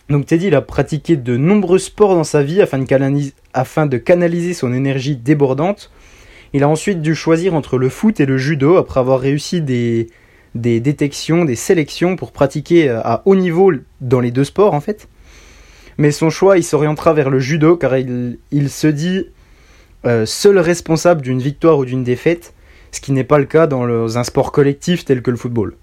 Donc Teddy a pratiqué de nombreux sports dans sa vie afin de, canaliser, son énergie débordante. Il a ensuite dû choisir entre le foot et le judo après avoir réussi des, détections, des sélections pour pratiquer à haut niveau dans les deux sports en fait. Mais son choix il s'orientera vers le judo car il, se dit euh, seul responsable d'une victoire ou d'une défaite, ce qui n'est pas le cas dans un sport collectif tel que le football.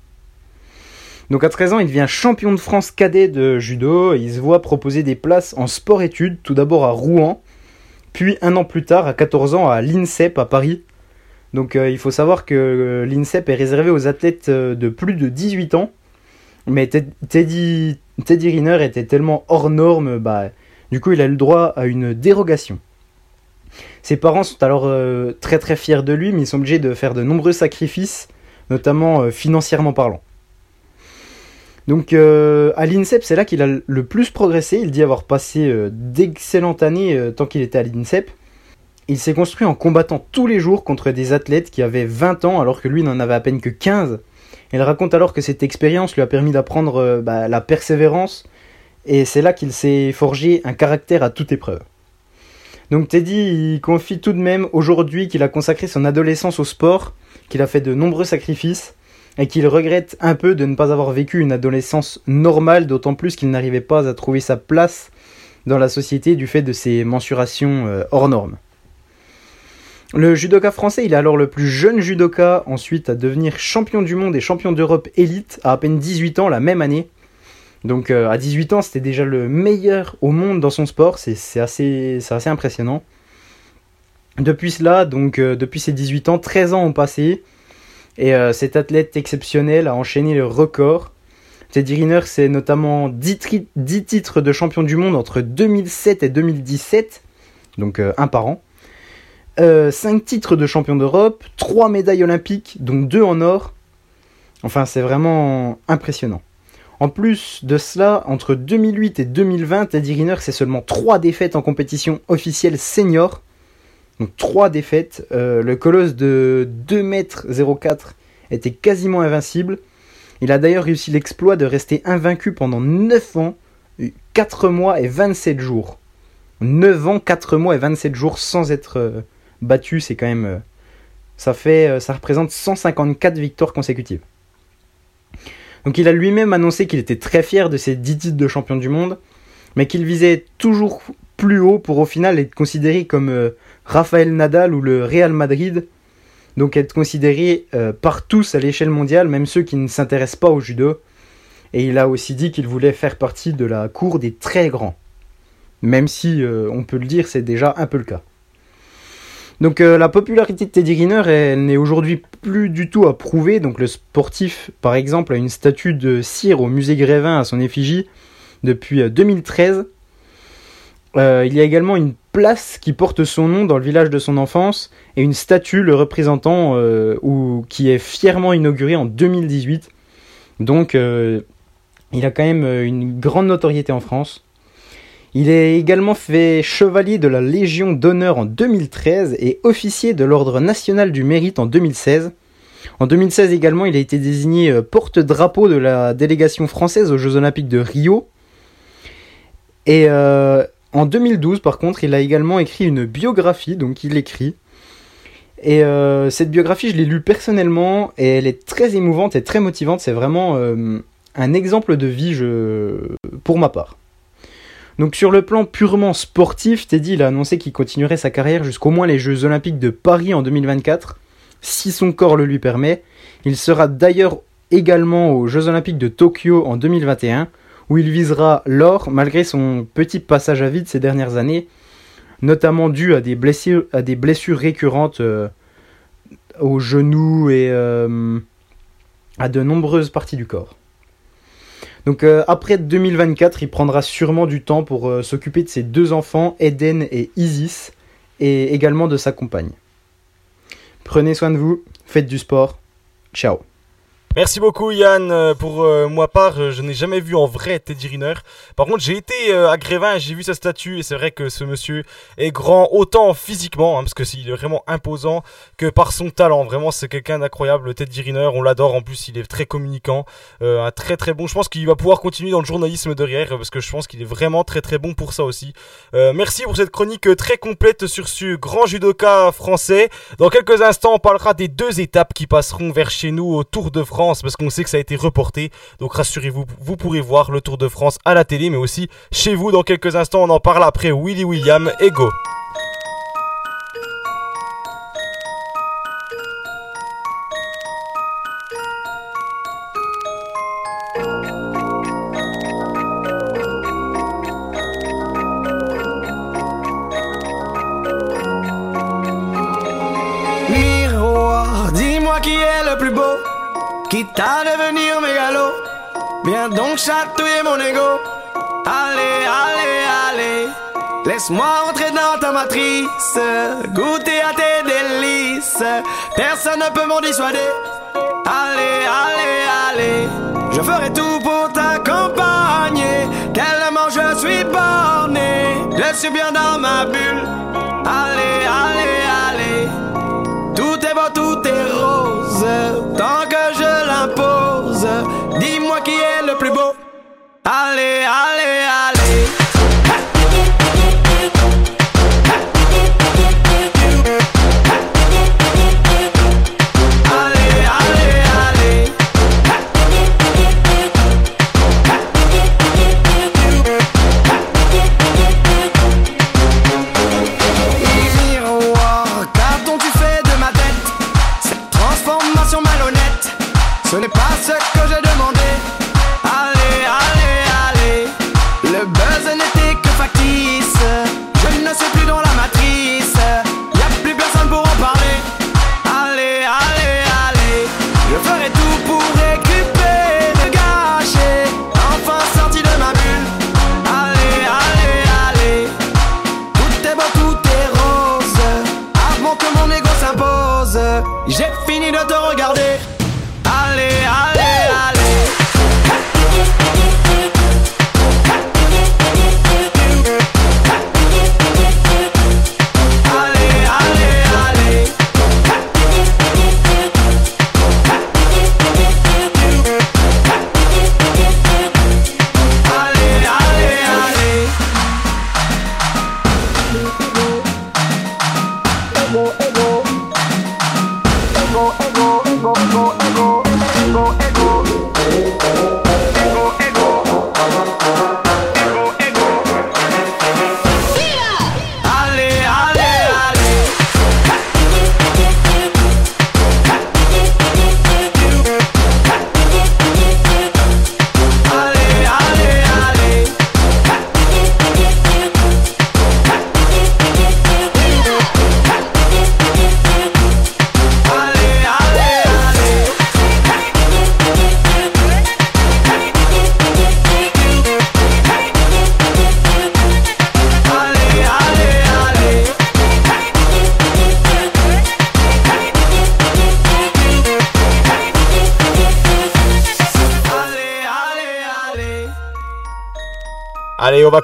Donc à 13 ans, il devient champion de France cadet de judo il se voit proposer des places en sport-études, tout d'abord à Rouen, puis un an plus tard, à 14 ans, à l'INSEP à Paris. Donc euh, il faut savoir que euh, l'INSEP est réservé aux athlètes euh, de plus de 18 ans, mais Ted- Teddy, Teddy Riner était tellement hors norme, bah, du coup il a le droit à une dérogation. Ses parents sont alors très très fiers de lui, mais ils sont obligés de faire de nombreux sacrifices, notamment financièrement parlant. Donc euh, à l'INSEP, c'est là qu'il a le plus progressé. Il dit avoir passé euh, d'excellentes années euh, tant qu'il était à l'INSEP. Il s'est construit en combattant tous les jours contre des athlètes qui avaient 20 ans alors que lui n'en avait à peine que 15. Il raconte alors que cette expérience lui a permis d'apprendre bah, la persévérance et c'est là qu'il s'est forgé un caractère à toute épreuve. Donc Teddy, il confie tout de même aujourd'hui qu'il a consacré son adolescence au sport, qu'il a fait de nombreux sacrifices et qu'il regrette un peu de ne pas avoir vécu une adolescence normale, d'autant plus qu'il n'arrivait pas à trouver sa place dans la société du fait de ses mensurations euh, hors normes. Le judoka français, il est alors le plus jeune judoka ensuite à devenir champion du monde et champion d'Europe élite à à peine 18 ans la même année. Donc euh, à 18 ans, c'était déjà le meilleur au monde dans son sport, c'est assez, assez impressionnant. Depuis cela, donc euh, depuis ses 18 ans, 13 ans ont passé et euh, cet athlète exceptionnel a enchaîné le record. Teddy Riner, c'est notamment 10, tri- 10 titres de champion du monde entre 2007 et 2017, donc euh, un par an. 5 titres de champion d'Europe, 3 médailles olympiques, dont 2 en or. Enfin, c'est vraiment impressionnant. En plus de cela, entre 2008 et 2020, Teddy Riner, c'est seulement 3 défaites en compétition officielle senior. Donc 3 défaites. Euh, le colosse de 2m04 était quasiment invincible. Il a d'ailleurs réussi l'exploit de rester invaincu pendant 9 ans, 4 mois et 27 jours. 9 ans, 4 mois et 27 jours sans être euh, battu, c'est quand même... euh, ça, fait, ça représente 154 victoires consécutives. Donc il a lui-même annoncé qu'il était très fier de ses 10 titres de champion du monde, mais qu'il visait toujours plus haut pour au final être considéré comme euh, Rafael Nadal ou le Real Madrid, donc être considéré euh, par tous à l'échelle mondiale, même ceux qui ne s'intéressent pas au judo. Et il a aussi dit qu'il voulait faire partie de la cour des très grands. Même si, euh, on peut le dire, c'est déjà un peu le cas. Donc la popularité de Teddy Riner, elle n'est aujourd'hui plus du tout à prouver. Donc le sportif, par exemple, a une statue de cire au musée Grévin à son effigie depuis euh, 2013. Euh, il y a également une place qui porte son nom dans le village de son enfance et une statue le représentant euh, ou, qui est fièrement inaugurée en 2018. Donc euh, il a quand même une grande notoriété en France. Il est également fait chevalier de la Légion d'honneur en 2013 et officier de l'Ordre national du mérite en 2016. En 2016 également, il a été désigné porte-drapeau de la délégation française aux Jeux Olympiques de Rio. Et en 2012, par contre, il a également écrit une biographie, donc il écrit. Et euh, cette biographie, je l'ai lue personnellement et elle est très émouvante et très motivante. C'est vraiment euh, un exemple de vie pour ma part. Donc sur le plan purement sportif, Teddy a annoncé qu'il continuerait sa carrière jusqu'au moins les Jeux Olympiques de Paris en 2024, si son corps le lui permet. Il sera d'ailleurs également aux Jeux Olympiques de Tokyo en 2021, où il visera l'or malgré son petit passage à vide ces dernières années, notamment dû à des blessures, récurrentes euh, aux genoux et euh, à de nombreuses parties du corps. Donc euh, après 2024, il prendra sûrement du temps pour s'occuper de ses deux enfants, Eden et Isis, et également de sa compagne. Prenez soin de vous, faites du sport. Ciao. Merci beaucoup Yann. Euh, Pour euh, moi part, euh, je n'ai jamais vu en vrai Teddy Riner. Par contre, j'ai été euh, à Grévin, j'ai vu sa statue et c'est vrai que ce monsieur est grand autant physiquement, hein, parce que s'il est vraiment imposant, que par son talent. Vraiment, c'est quelqu'un d'incroyable. Teddy Riner, on l'adore. En plus, il est très communicant, euh, un très très bon. Je pense qu'il va pouvoir continuer dans le journalisme derrière, parce que je pense qu'il est vraiment très très bon pour ça aussi. Euh, merci pour cette chronique euh, très complète sur ce grand judoka français. Dans quelques instants, on parlera des deux étapes qui passeront vers chez nous au Tour de France parce qu'on sait que ça a été reporté. Donc rassurez-vous, vous pourrez voir le Tour de France à la télé mais aussi chez vous dans quelques instants. On en parle après Willy William et Go. Quitte à devenir mégalo. Viens donc chatouiller mon ego. Allez, allez, allez. Laisse-moi entrer dans ta matrice, goûter à tes délices. Personne ne peut m'en dissuader. Allez, allez, allez. Je ferai tout pour t'accompagner. Tellement je suis borné. Je suis bien dans ma bulle. Allez, allez, allez. Tout est beau, tout est rose. Tant que Cette transformation malhonnête, ce n'est pas ce que j'ai demandé.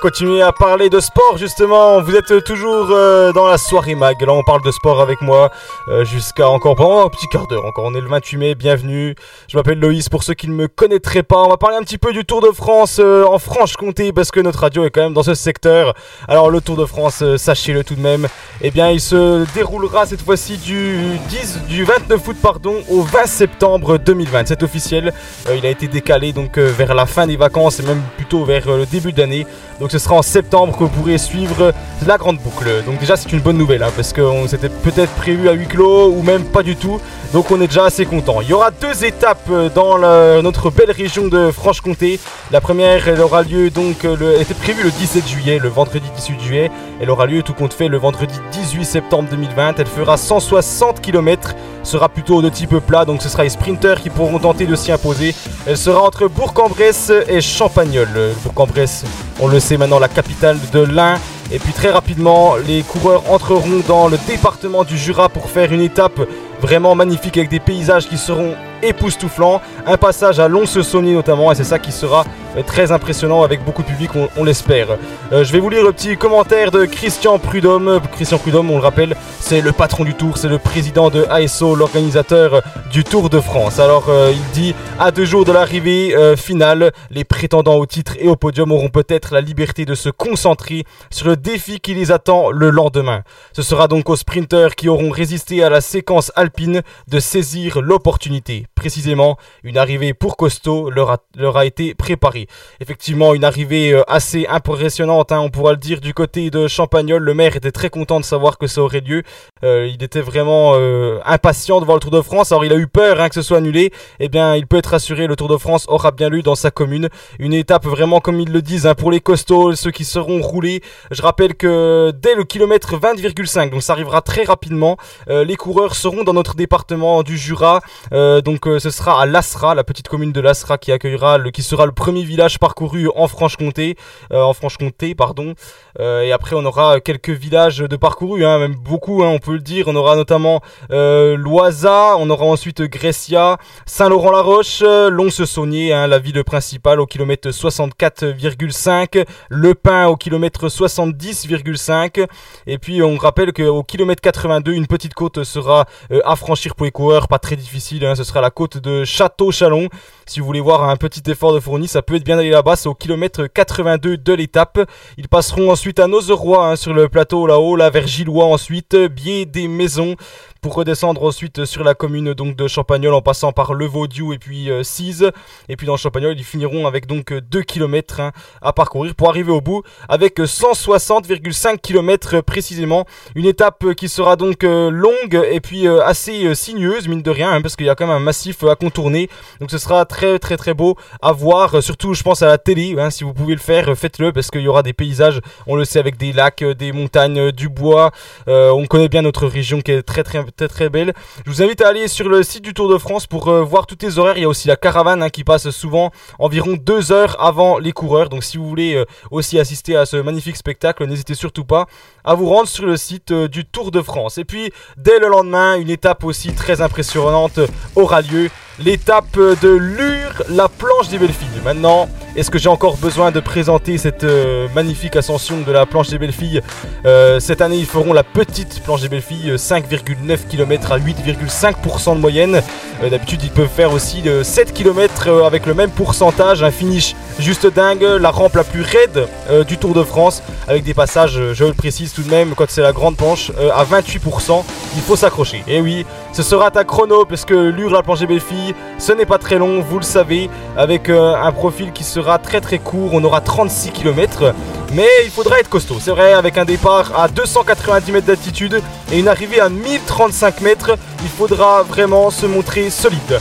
Continuer à parler de sport justement. Vous êtes toujours euh, dans la soirée mag. Là, on parle de sport avec moi euh, jusqu'à encore pendant un petit quart d'heure. Encore, on est le 28 mai. Bienvenue. Je m'appelle Loïs. Pour ceux qui ne me connaîtraient pas, on va parler un petit peu du Tour de France euh, en Franche-Comté parce que notre radio est quand même dans ce secteur. Alors, le Tour de France, euh, sachez-le tout de même. Eh bien, il se déroulera cette fois-ci du 10, du 29 août pardon, au 20 septembre 2020. C'est officiel. Il a été décalé donc vers la fin des vacances et même plutôt vers le début d'année. Donc ce sera en septembre que vous pourrez suivre la grande boucle. Donc déjà c'est une bonne nouvelle hein, parce qu'on s'était peut-être prévu à huis clos ou même pas du tout. Donc on est déjà assez content. Il y aura deux étapes euh, dans notre belle région de Franche-Comté. La première elle aura lieu donc euh, le, elle était prévue le 17 juillet, le vendredi 18 juillet. Elle aura lieu tout compte fait le vendredi 18 septembre 2020. Elle fera 160 km, sera plutôt de type plat, donc ce sera les sprinters qui pourront tenter de s'y imposer. Elle sera entre Bourg-en-Bresse et Champagnol. Euh, Bourg-en-Bresse, on le sait maintenant, la capitale de l'Ain. Et puis très rapidement, les coureurs entreront dans le département du Jura pour faire une étape vraiment magnifique avec des paysages qui seront époustouflants. Un passage à Lons-Saunier notamment, et c'est ça qui sera euh, très impressionnant avec beaucoup de public, on, on l'espère. Euh, je vais vous lire le petit commentaire de Christian Prudhomme. Christian Prudhomme, on le rappelle, c'est le patron du Tour, c'est le président de ASO, l'organisateur du Tour de France. Alors euh, il dit à deux jours de l'arrivée euh, finale, les prétendants au titre et au podium auront peut-être la liberté de se concentrer sur le défi qui les attend le lendemain. Ce sera donc aux sprinteurs qui auront résisté à la séquence alpine de saisir l'opportunité. Précisément, une arrivée pour Costaud leur a, été préparée. Effectivement, une arrivée euh, assez impressionnante, hein, on pourra le dire, du côté de Champagnol. Le maire était très content de savoir que ça aurait lieu. Euh, il était vraiment euh, impatient de voir le Tour de France. Alors il a eu peur hein, que ce soit annulé. Eh bien, il peut être rassuré, le Tour de France aura bien lieu dans sa commune. Une étape vraiment comme ils le disent hein, pour les costauds, ceux qui seront roulés. Je rappelle que dès le kilomètre 20,5, donc ça arrivera très rapidement, euh, les coureurs seront dans notre département du Jura. Donc euh, ce sera à Lasra, la petite commune de Lasra qui accueillera, le, qui sera le premier village parcouru en Franche-Comté, euh, en Franche-Comté, pardon. Euh, et après, on aura quelques villages de parcourus, hein, même beaucoup, hein, on peut le dire. On aura notamment Loisa, on aura ensuite Grécia, Saint-Laurent-la-Roche, Lons-Saunier, hein, la ville principale au kilomètre 64,5, Le Pin au kilomètre 70,5. Et puis, on rappelle qu'au kilomètre 82, une petite côte sera à franchir pour les coureurs, pas très difficile. ce sera la côte de Château-Chalon. Si vous voulez voir un petit effort de fourni, ça peut être bien d'aller là-bas. C'est au kilomètre 82 de l'étape. Ils passeront ensuite à Nozeroy hein, sur le plateau là-haut, là vers Gillois ensuite, biais des maisons pour redescendre ensuite sur la commune donc de Champagnol en passant par Le Vaudieu et puis euh, Cise. Et puis dans Champagnol, ils finiront avec donc 2 km à parcourir pour arriver au bout avec 160,5 km précisément. Une étape qui sera donc euh, longue et puis euh, assez sinueuse mine de rien hein, parce qu'il y a quand même un massif à contourner. Donc ce sera très très très beau à voir, surtout je pense à la télé. hein, si vous pouvez le faire, faites-le parce qu'il y aura des paysages, on le sait avec des lacs, des montagnes, du bois. On connaît bien notre région qui est très très très très belle. Je vous invite à aller sur le site du Tour de France pour euh, voir tous les horaires. Il y a aussi la caravane hein, qui passe souvent environ deux heures avant les coureurs. Donc si vous voulez euh, aussi assister à ce magnifique spectacle, n'hésitez surtout pas à vous rendre sur le site euh, du Tour de France. Et puis dès le lendemain, une étape aussi très impressionnante aura lieu. L'étape de Lure, la planche des belles. Maintenant, est-ce que j'ai encore besoin de présenter cette euh, magnifique ascension de la planche des belles filles Euh, Cette année, ils feront la petite planche des belles filles, euh, 5,9 km à 8,5% de moyenne. Euh, D'habitude, ils peuvent faire aussi euh, 7 km avec le même pourcentage, un finish juste dingue, la rampe la plus raide euh, du Tour de France, avec des passages, euh, je le précise tout de même, quand c'est la grande planche, euh, à 28%, il faut s'accrocher. Et oui, ce sera un chrono, parce que Lure, la planche des belles filles, ce n'est pas très long, vous le savez, avec euh, un profil qui très très court, on aura 36 km, mais il faudra être costaud, c'est vrai, avec un départ à 290 mètres d'altitude et une arrivée à 1035 mètres, il faudra vraiment se montrer solide.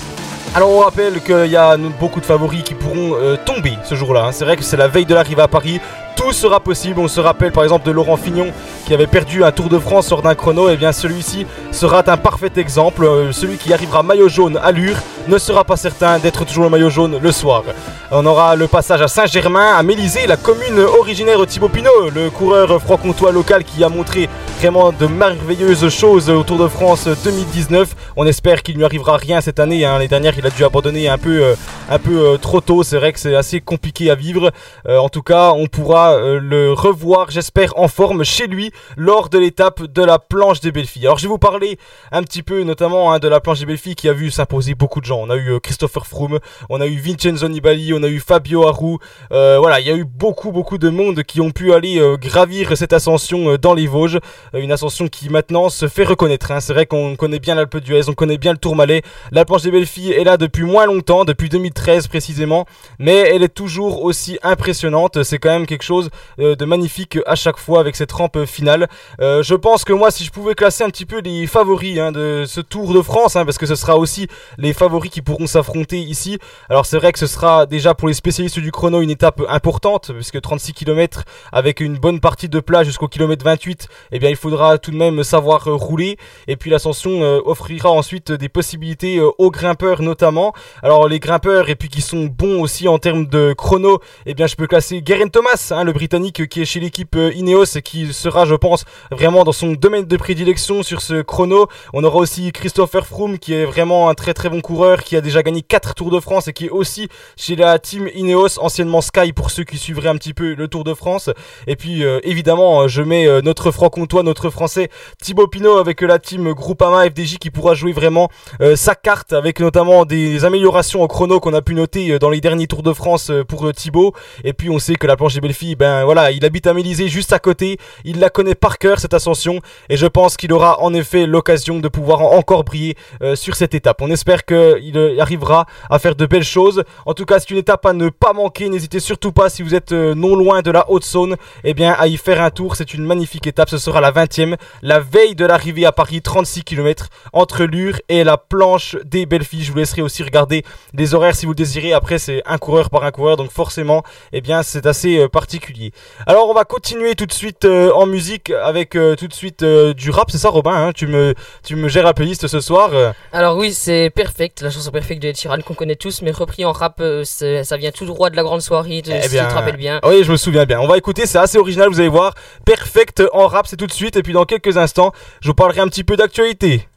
Alors on rappelle qu'il y a beaucoup de favoris qui pourront euh, tomber ce jour-là. hein. C'est vrai que c'est la veille de l'arrivée à Paris. Tout sera possible. On se rappelle par exemple de Laurent Fignon qui avait perdu un Tour de France lors d'un chrono. Et bien celui-ci sera un parfait exemple. Euh, celui qui arrivera maillot jaune à Lure ne sera pas certain d'être toujours le maillot jaune le soir. On aura le passage à Saint-Germain, à Mélisée, la commune originaire de Thibaut Pinot, le coureur franc-comtois local qui a montré vraiment de merveilleuses choses au Tour de France 2019. On espère qu'il ne lui arrivera rien cette année. hein. L'année dernière, il a dû abandonner un peu, euh, un peu euh, trop tôt. C'est vrai que c'est assez compliqué à vivre. En tout cas, on pourra euh, le revoir, j'espère, en forme chez lui lors de l'étape de la planche des belles filles. Alors, je vais vous parler un petit peu, notamment hein, de la planche des belles filles qui a vu s'imposer beaucoup de gens. On a eu euh, Christopher Froome, on a eu Vincenzo Nibali, on a eu Fabio Aru. Euh, voilà, il y a eu beaucoup, beaucoup de monde qui ont pu aller gravir cette ascension dans les Vosges. Une ascension qui maintenant se fait reconnaître. hein. C'est vrai qu'on connaît bien l'Alpe d'Huez, on connaît bien le Tourmalet. La planche des belles filles est là depuis moins longtemps, depuis 2013 précisément, mais elle est toujours aussi impressionnante. C'est quand même quelque chose euh, de magnifique à chaque fois avec cette rampe finale. Euh, je pense que moi, si je pouvais classer un petit peu les favoris hein, de ce Tour de France, hein, parce que ce sera aussi les favoris qui pourront s'affronter ici. Alors c'est vrai que ce sera déjà pour les spécialistes du chrono une étape importante, puisque 36 km avec une bonne partie de plat jusqu'au kilomètre 28, eh bien il faudra tout de même savoir euh, rouler. Et puis l'ascension offrira ensuite des possibilités aux grimpeurs notamment. Alors les grimpeurs et puis qui sont bons aussi en termes de chrono, eh bien je peux classer Geraint Thomas, hein, le britannique qui est chez l'équipe euh, Ineos et qui sera je pense vraiment dans son domaine de prédilection sur ce chrono. On aura aussi Christopher Froome qui est vraiment un très très bon coureur qui a déjà gagné 4 Tours de France et qui est aussi chez la team Ineos, anciennement Sky pour ceux qui suivraient un petit peu le Tour de France. Et puis euh, évidemment, euh, je mets notre franc-comtois, notre français Thibaut Pinot avec la team Groupama FDJ qui pourra jouer vraiment sa carte avec notamment des améliorations au chrono qu'on a pu noter dans les derniers Tours de France pour Thibaut. Et puis on sait que la planche des belles ben voilà, il habite à Mélisée juste à côté, il la connaît par cœur cette ascension et je pense qu'il aura en effet l'occasion de pouvoir en- encore briller euh, sur cette étape. On espère qu'il euh, arrivera à faire de belles choses. En tout cas, c'est une étape à ne pas manquer. N'hésitez surtout pas si vous êtes euh, non loin de la Haute-Saône, eh bien à y faire un tour. C'est une magnifique étape. Ce sera la 20e, la veille de l'arrivée à Paris, 36 km entre Lure et la planche des belles filles. Je vous laisserai aussi regarder les horaires si vous le désirez. Après, c'est un coureur par un coureur, donc forcément, eh bien c'est assez particulier particulier. Alors on va continuer tout de suite euh, en musique avec euh, tout de suite euh, du rap, c'est ça Robin hein tu, me, tu me gères la playlist ce soir euh. Alors oui, c'est Perfect, la chanson Perfect de Ed Sheeran qu'on connaît tous, mais repris en rap, euh, ça vient tout droit de la grande soirée, de, Eh si tu te rappelles bien. Oui, je me souviens bien. On va écouter, c'est assez original, vous allez voir. Perfect en rap, c'est tout de suite. Et puis dans quelques instants, je vous parlerai un petit peu d'actualité.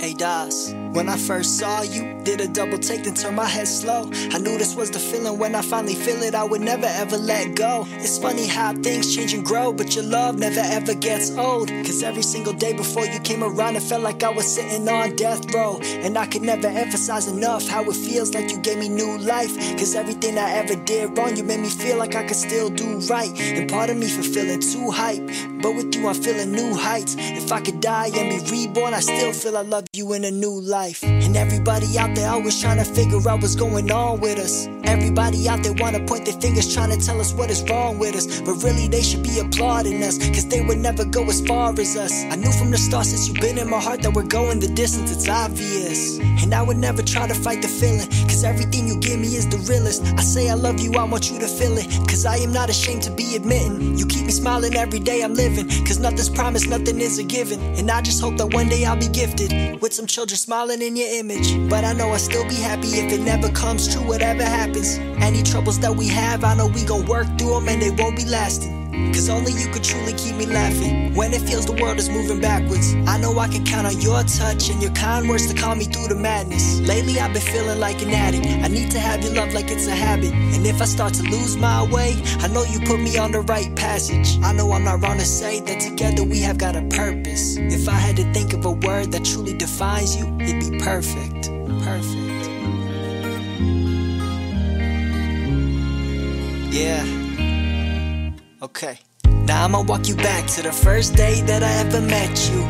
Hey Das, when I first saw you, did a double take then turned my head slow. I knew this was the feeling when I finally feel it, I would never ever let go. It's funny how things change and grow, but your love never ever gets old. Cause every single day before you came around, it felt like I was sitting on death row. And I could never emphasize enough how it feels like you gave me new life. Cause everything I ever did wrong, you made me feel like I could still do right. And part of me for feeling too hype, but with you I'm feeling new heights. If I could die and be reborn, I still feel I love you in a new life. And everybody out there always trying to figure out what's going on with us. Everybody out there wanna point their fingers trying to tell us what is wrong with us. But really they should be applauding us, cause they would never go as far as us. I knew from the start since you've been in my heart that we're going the distance, it's obvious. And I would never try to fight the feeling, cause everything you give me is the realest. I say I love you, I want you to feel it, cause I am not ashamed to be admitting. You keep me smiling every day I'm living, cause nothing's promised, nothing is a given. And I just hope that one day I'll be gifted with some children smiling in your image. But I know I'll still be happy if it never comes true, whatever happens. Any troubles that we have, I know we gon' work through them and they won't be lasting. Cause only you could truly keep me laughing when it feels the world is moving backwards. I know I can count on your touch and your kind words to calm me through the madness. Lately, I've been feeling like an addict. I need to have your love like it's a habit. And if I start to lose my way, I know you put me on the right passage. I know I'm not wrong to say that together we have got a purpose. If I had to think of a word that truly defines you, it'd be perfect. Perfect. Yeah. Okay. Now I'ma walk you back to the first day that I ever met you.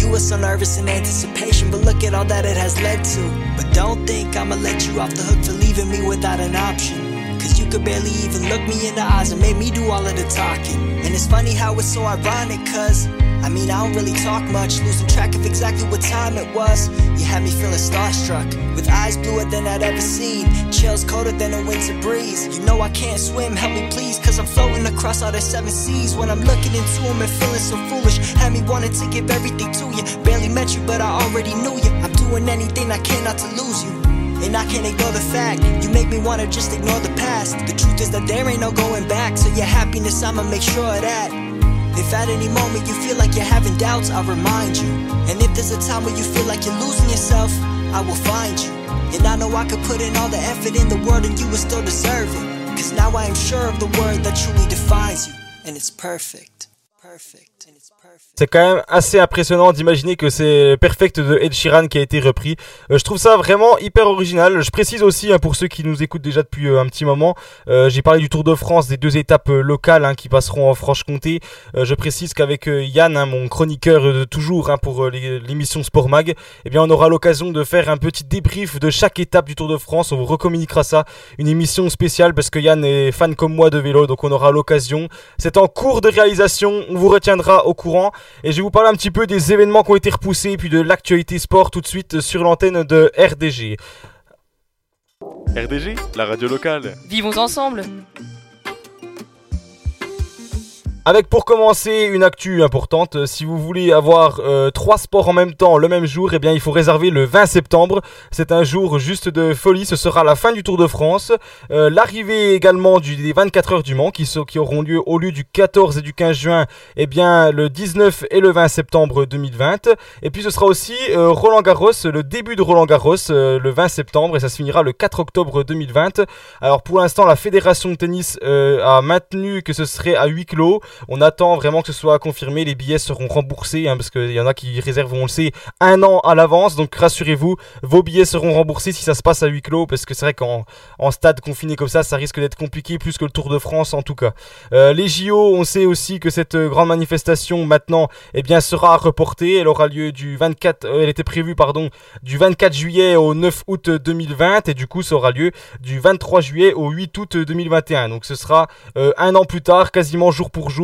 You were so nervous in anticipation, but look at all that it has led to. But don't think I'ma let you off the hook for leaving me without an option. Cause you could barely even look me in the eyes and made me do all of the talking. And it's funny how it's so ironic, cause I mean, I don't really talk much, losing track of exactly what time it was. You had me feeling starstruck, with eyes bluer than I'd ever seen, chills colder than a winter breeze. You know I can't swim, help me please, cause I'm floating across all the seven seas. When I'm looking into them and feeling so foolish, had me wanting to give everything to you. Barely met you, but I already knew you. I'm doing anything I can not to lose you. And I can't ignore the fact you make me wanna just ignore the past. The truth is that there ain't no going back, so your happiness I'ma make sure of that. If at any moment you feel like you're having doubts, I'll remind you. And if there's a time where you feel like you're losing yourself, I will find you. And I know I could put in all the effort in the world and you would still deserve it. Cause now I am sure of the word that truly defines you. And it's perfect. Perfect. C'est quand même assez impressionnant d'imaginer que c'est Perfect de Ed Sheeran qui a été repris. Euh, je trouve ça vraiment hyper original. Je précise aussi hein, pour ceux qui nous écoutent déjà depuis euh, un petit moment, euh, j'ai parlé du Tour de France, des deux étapes locales hein, qui passeront en Franche-Comté. Je précise qu'avec Yann, hein, mon chroniqueur de toujours pour l'émission Sport Mag, eh bien on aura l'occasion de faire un petit débrief de chaque étape du Tour de France. On vous recommuniquera ça, une émission spéciale parce que Yann est fan comme moi de vélo, donc on aura l'occasion. C'est en cours de réalisation, on vous retiendra au courant. Et je vais vous parler un petit peu des événements qui ont été repoussés, puis de l'actualité sport tout de suite sur l'antenne de RDG. RDG, la radio locale. Vivons ensemble. Avec pour commencer une actu importante, si vous voulez avoir euh, trois sports en même temps le même jour, eh bien il faut réserver le 20 septembre. C'est un jour juste de folie, ce sera la fin du Tour de France, euh, l'arrivée également du, des 24 heures du Mans qui, qui auront lieu au lieu du 14 et du 15 juin, eh bien le 19 et le 20 septembre 2020. Et puis ce sera aussi euh, Roland Garros, le début de Roland Garros euh, le 20 septembre et ça se finira le 4 octobre 2020. Alors pour l'instant la fédération de tennis euh, a maintenu que ce serait à huis clos. On attend vraiment que ce soit confirmé. Les billets seront remboursés hein, parce qu'il y en a qui réservent, on le sait, un an à l'avance. Donc rassurez-vous, vos billets seront remboursés si ça se passe à huis clos parce que c'est vrai qu'en en stade confiné comme ça, ça risque d'être compliqué plus que le Tour de France en tout cas. Euh, les JO, on sait aussi que cette euh, grande manifestation maintenant, eh bien, sera reportée. Elle aura lieu du 24, euh, elle était prévue pardon, du 24 juillet au 9 août 2020 et du coup, ça aura lieu du 23 juillet au 8 août 2021. Donc ce sera un an plus tard, quasiment jour pour jour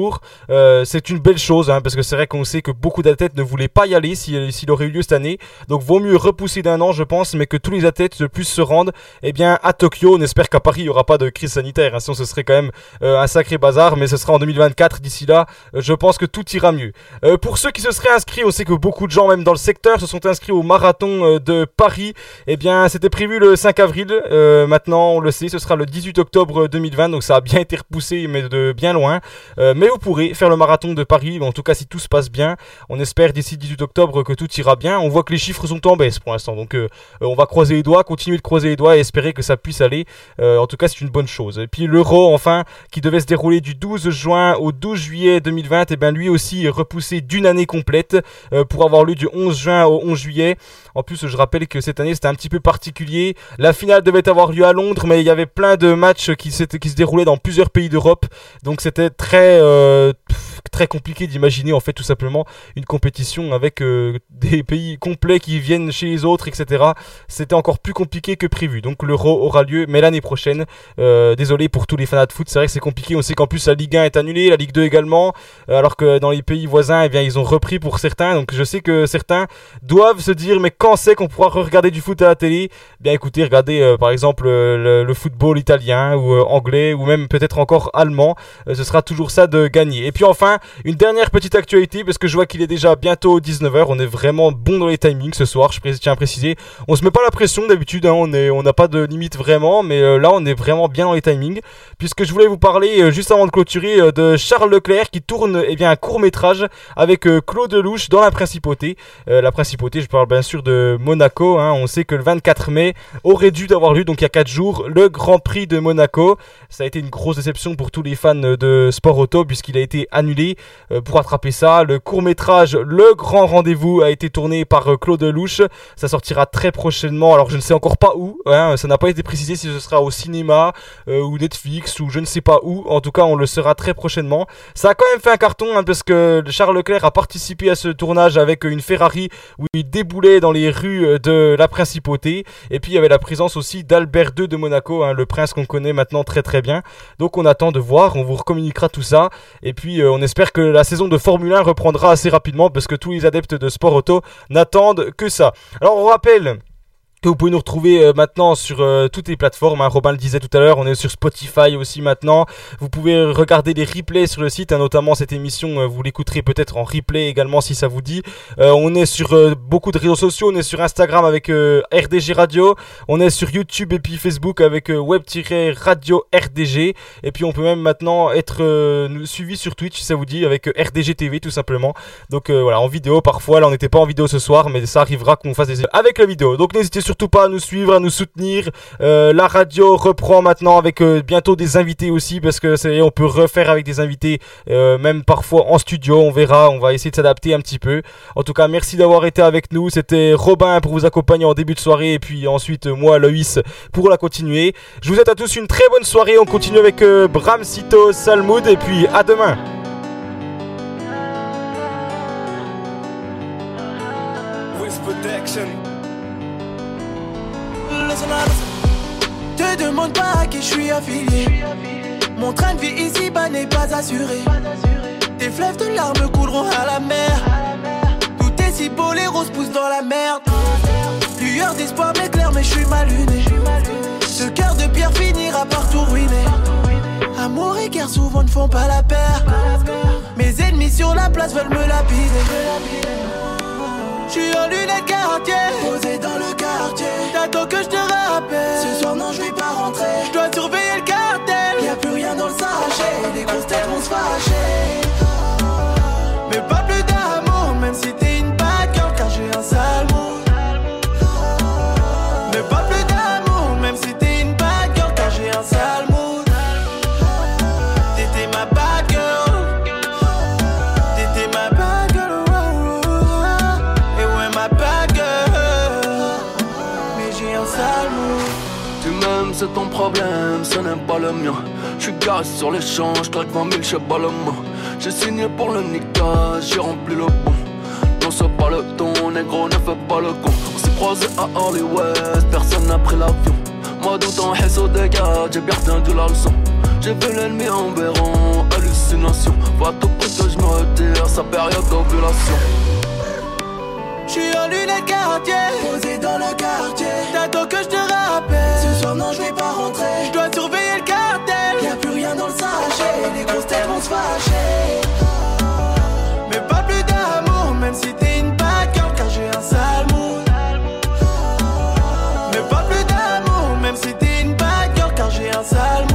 Euh, c'est une belle chose, hein, parce que c'est vrai qu'on sait que beaucoup d'athlètes ne voulaient pas y aller si- s'il aurait eu lieu cette année. Donc vaut mieux repousser d'un an, je pense, mais que tous les athlètes puissent se rendre eh bien, à Tokyo. On espère qu'à Paris, il n'y aura pas de crise sanitaire. hein, sinon, ce serait quand même euh, un sacré bazar, mais ce sera en 2024. D'ici là, euh, je pense que tout ira mieux. Pour ceux qui se seraient inscrits, on sait que beaucoup de gens, même dans le secteur, se sont inscrits au marathon de Paris. Eh bien, c'était prévu le 5 avril. Maintenant, on le sait, ce sera le 18 octobre 2020. Donc, ça a bien été repoussé, mais de bien loin. Mais vous pourrez faire le marathon de Paris. En tout cas, si tout se passe bien, on espère d'ici 18 octobre que tout ira bien. On voit que les chiffres sont en baisse pour l'instant. Donc, euh, euh, on va croiser les doigts, continuer de croiser les doigts et espérer que ça puisse aller. Euh, en tout cas, c'est une bonne chose. Et puis, l'Euro, enfin, qui devait se dérouler du 12 juin au 12 juillet 2020, et bien lui aussi est repoussé d'une année complète pour avoir lieu du 11 juin au 11 juillet. En plus, je rappelle que cette année c'était un petit peu particulier. La finale devait avoir lieu à Londres, mais il y avait plein de matchs qui se déroulaient dans plusieurs pays d'Europe. Donc c'était très, euh, très compliqué d'imaginer en fait tout simplement une compétition avec euh, <laughs> des pays complets qui viennent chez les autres, etc. C'était encore plus compliqué que prévu. Donc l'Euro aura lieu, mais l'année prochaine. Euh, désolé pour tous les fans de foot, c'est vrai que c'est compliqué. On sait qu'en plus la Ligue 1 est annulée, la Ligue 2 également, euh, alors que dans les pays voisins, eh bien ils ont repris pour certains. Donc je sais que certains doivent se dire mais quand c'est qu'on pourra regarder du foot à la télé? Bien écoutez, regardez par exemple le, football italien ou anglais ou même peut-être encore allemand. Ce sera toujours ça de gagner. Et puis enfin, une dernière petite actualité parce que je vois qu'il est déjà bientôt 19h. On est vraiment bon dans les timings ce soir, je tiens à préciser. On se met pas la pression d'habitude, hein, on n'a pas de limite vraiment, mais euh, là on est vraiment bien dans les timings puisque je voulais vous parler euh, juste avant de clôturer euh, de Charles Leclerc qui tourne eh bien un court métrage avec Claude Lelouch dans la principauté. La principauté, je parle bien sûr de Monaco. hein. On sait que le 24 mai aurait dû avoir lieu, donc il y a 4 jours, le Grand Prix de Monaco. Ça a été une grosse déception pour tous les fans de sport auto puisqu'il a été annulé. Euh, pour rattraper ça, le court métrage Le Grand Rendez-vous a été tourné par euh, Claude Lelouch. Ça sortira très prochainement. Alors je ne sais encore pas où. hein. Ça n'a pas été précisé si ce sera au cinéma euh, ou Netflix ou je ne sais pas où. En tout cas, on le sera très prochainement. Ça a quand même fait un carton hein, parce que Charles Leclerc a participé à ce tournage avec une Ferrari où il déboulait dans les rues de la principauté. Et puis il y avait la présence aussi d'Albert II de Monaco, hein, le prince qu'on connaît maintenant très très bien. Donc on attend de voir, on vous recommuniquera tout ça. Et puis on espère que la saison de Formule 1 reprendra assez rapidement parce que tous les adeptes de sport auto n'attendent que ça. Alors on rappelle que vous pouvez nous retrouver euh, maintenant sur euh, toutes les plateformes. Hein. Robin le disait tout à l'heure, on est sur Spotify aussi maintenant. Vous pouvez regarder les replays sur le site, hein, notamment cette émission. euh, vous l'écouterez peut-être en replay également si ça vous dit. On est sur beaucoup de réseaux sociaux. On est sur Instagram avec RDG Radio. On est sur YouTube et puis Facebook avec web-radio RDG. Et puis on peut même maintenant être suivi sur Twitch si ça vous dit avec RDG TV tout simplement. Donc voilà, en vidéo parfois. Là on n'était pas en vidéo ce soir, mais ça arrivera qu'on fasse des avec la vidéo. Donc n'hésitez pas à nous suivre, à nous soutenir. Euh, la radio reprend maintenant avec euh, bientôt des invités aussi parce que c'est on peut refaire avec des invités, euh, même parfois en studio. On verra, on va essayer de s'adapter un petit peu. En tout cas, merci d'avoir été avec nous. C'était Robin pour vous accompagner en début de soirée et puis ensuite moi, Loïs, pour la continuer. Je vous souhaite à tous une très bonne soirée. On continue avec Bram Sito, Salmoud et puis à demain. Te demande pas à qui je suis affilié. Mon train de vie ici-bas n'est pas assuré. Tes fleuves de larmes couleront à la mer. Tout est si beau, les roses poussent dans la merde. Lueur d'espoir m'éclaire, mais je suis mal luné. Ce cœur de pierre finira par tout. Amour et guerre souvent ne font pas la paire. Mes ennemis sur la place veulent me lapider. Je suis en lunettes quartier, posé dans le quartier. T'attends que je te rappelle. Ce soir, non, je vais pas rentrer. Je dois surveiller le cartel. Y'a plus rien dans le sachet. Les grosses têtes vont se fâcher. Problème, ce n'est pas le mien. J'suis garé sur les champs, j'claque 20 000, j'sais pas le mot. J'ai signé pour le Nika, j'ai rempli le bon. Non, c'est pas le ton, négro, ne fais pas le con. On s'est croisé à Hollywood, personne n'a pris l'avion. Moi, tout en haisse au dégât, j'ai bien retenu la leçon. J'ai vu l'ennemi en béron. Faut à tout prix que je me retire, sa période d'ovulation. J'suis en lunettes quartier, posé dans le quartier. T'attends que je te rappelle. Ce soir, non, je vais pas rentrer. Je dois surveiller le cartel. Y'a plus rien dans le sachet. Les grosses têtes vont se fâcher. Mais pas plus d'amour, même si t'es une girl, car j'ai un sale mood. Mais pas plus d'amour, même si t'es une girl, car j'ai un sale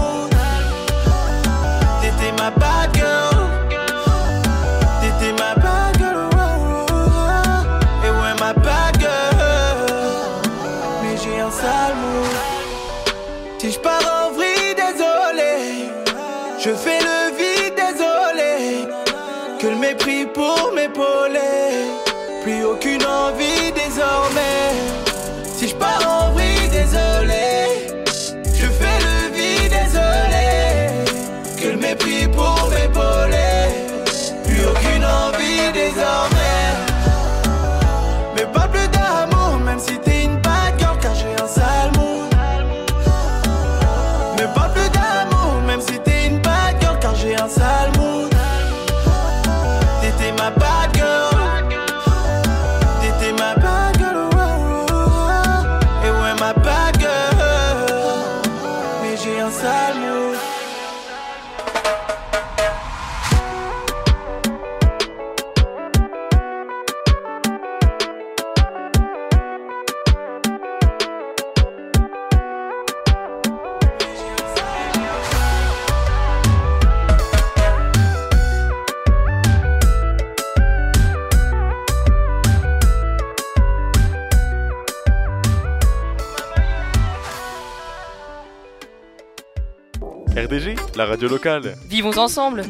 la radio locale. Vivons ensemble